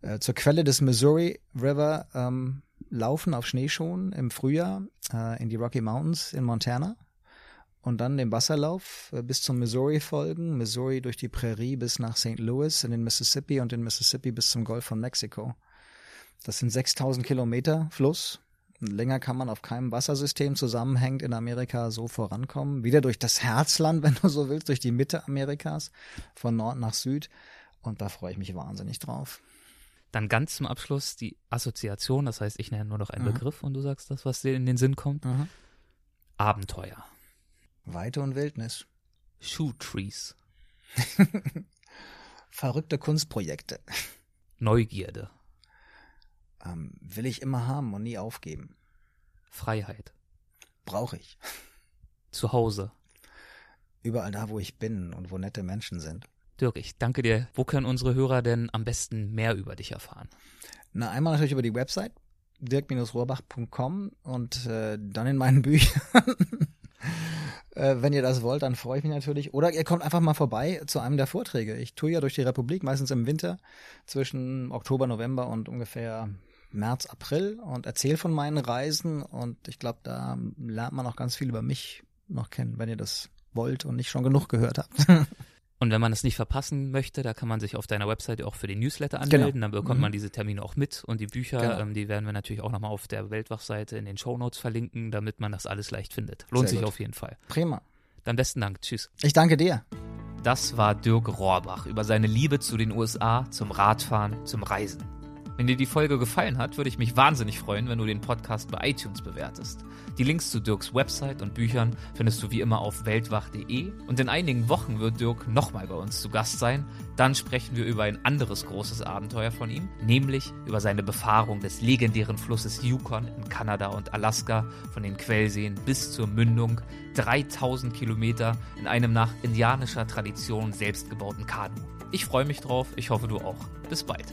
äh, zur Quelle des Missouri River ähm, laufen auf Schneeschuhen im Frühjahr äh, in die Rocky Mountains in Montana und dann den Wasserlauf äh, bis zum Missouri folgen, Missouri durch die Prärie bis nach St. Louis in den Mississippi und den Mississippi bis zum Golf von Mexiko. Das sind 6000 Kilometer Fluss. Länger kann man auf keinem Wassersystem zusammenhängend in Amerika so vorankommen. Wieder durch das Herzland, wenn du so willst, durch die Mitte Amerikas, von Nord nach Süd. Und da freue ich mich wahnsinnig drauf. Dann ganz zum Abschluss die Assoziation, das heißt, ich nenne nur noch einen mhm. Begriff und du sagst das, was dir in den Sinn kommt. Mhm. Abenteuer. Weite und Wildnis. Shoe Trees. Verrückte Kunstprojekte. Neugierde. Ähm, will ich immer haben und nie aufgeben. Freiheit. Brauche ich. Zuhause. Überall da, wo ich bin und wo nette Menschen sind. Dirk, ich danke dir. Wo können unsere Hörer denn am besten mehr über dich erfahren? Na, einmal natürlich über die Website dirk-rohrbach.com und äh, dann in meinen Büchern. äh, wenn ihr das wollt, dann freue ich mich natürlich. Oder ihr kommt einfach mal vorbei zu einem der Vorträge. Ich tue ja durch die Republik, meistens im Winter, zwischen Oktober, November und ungefähr März, April und erzähle von meinen Reisen. Und ich glaube, da lernt man auch ganz viel über mich noch kennen, wenn ihr das wollt und nicht schon genug gehört habt. Und wenn man es nicht verpassen möchte, da kann man sich auf deiner Webseite auch für den Newsletter anmelden. Genau. Dann bekommt mhm. man diese Termine auch mit. Und die Bücher, genau. ähm, die werden wir natürlich auch nochmal auf der Weltwachseite in den Shownotes verlinken, damit man das alles leicht findet. Lohnt Sehr sich gut. auf jeden Fall. Prima. Dann besten Dank. Tschüss. Ich danke dir. Das war Dirk Rohrbach über seine Liebe zu den USA, zum Radfahren, zum Reisen. Wenn dir die Folge gefallen hat, würde ich mich wahnsinnig freuen, wenn du den Podcast bei iTunes bewertest. Die Links zu Dirks Website und Büchern findest du wie immer auf weltwach.de und in einigen Wochen wird Dirk nochmal bei uns zu Gast sein. Dann sprechen wir über ein anderes großes Abenteuer von ihm, nämlich über seine Befahrung des legendären Flusses Yukon in Kanada und Alaska, von den Quellseen bis zur Mündung, 3000 Kilometer in einem nach indianischer Tradition selbstgebauten Kanu. Ich freue mich drauf, ich hoffe du auch. Bis bald.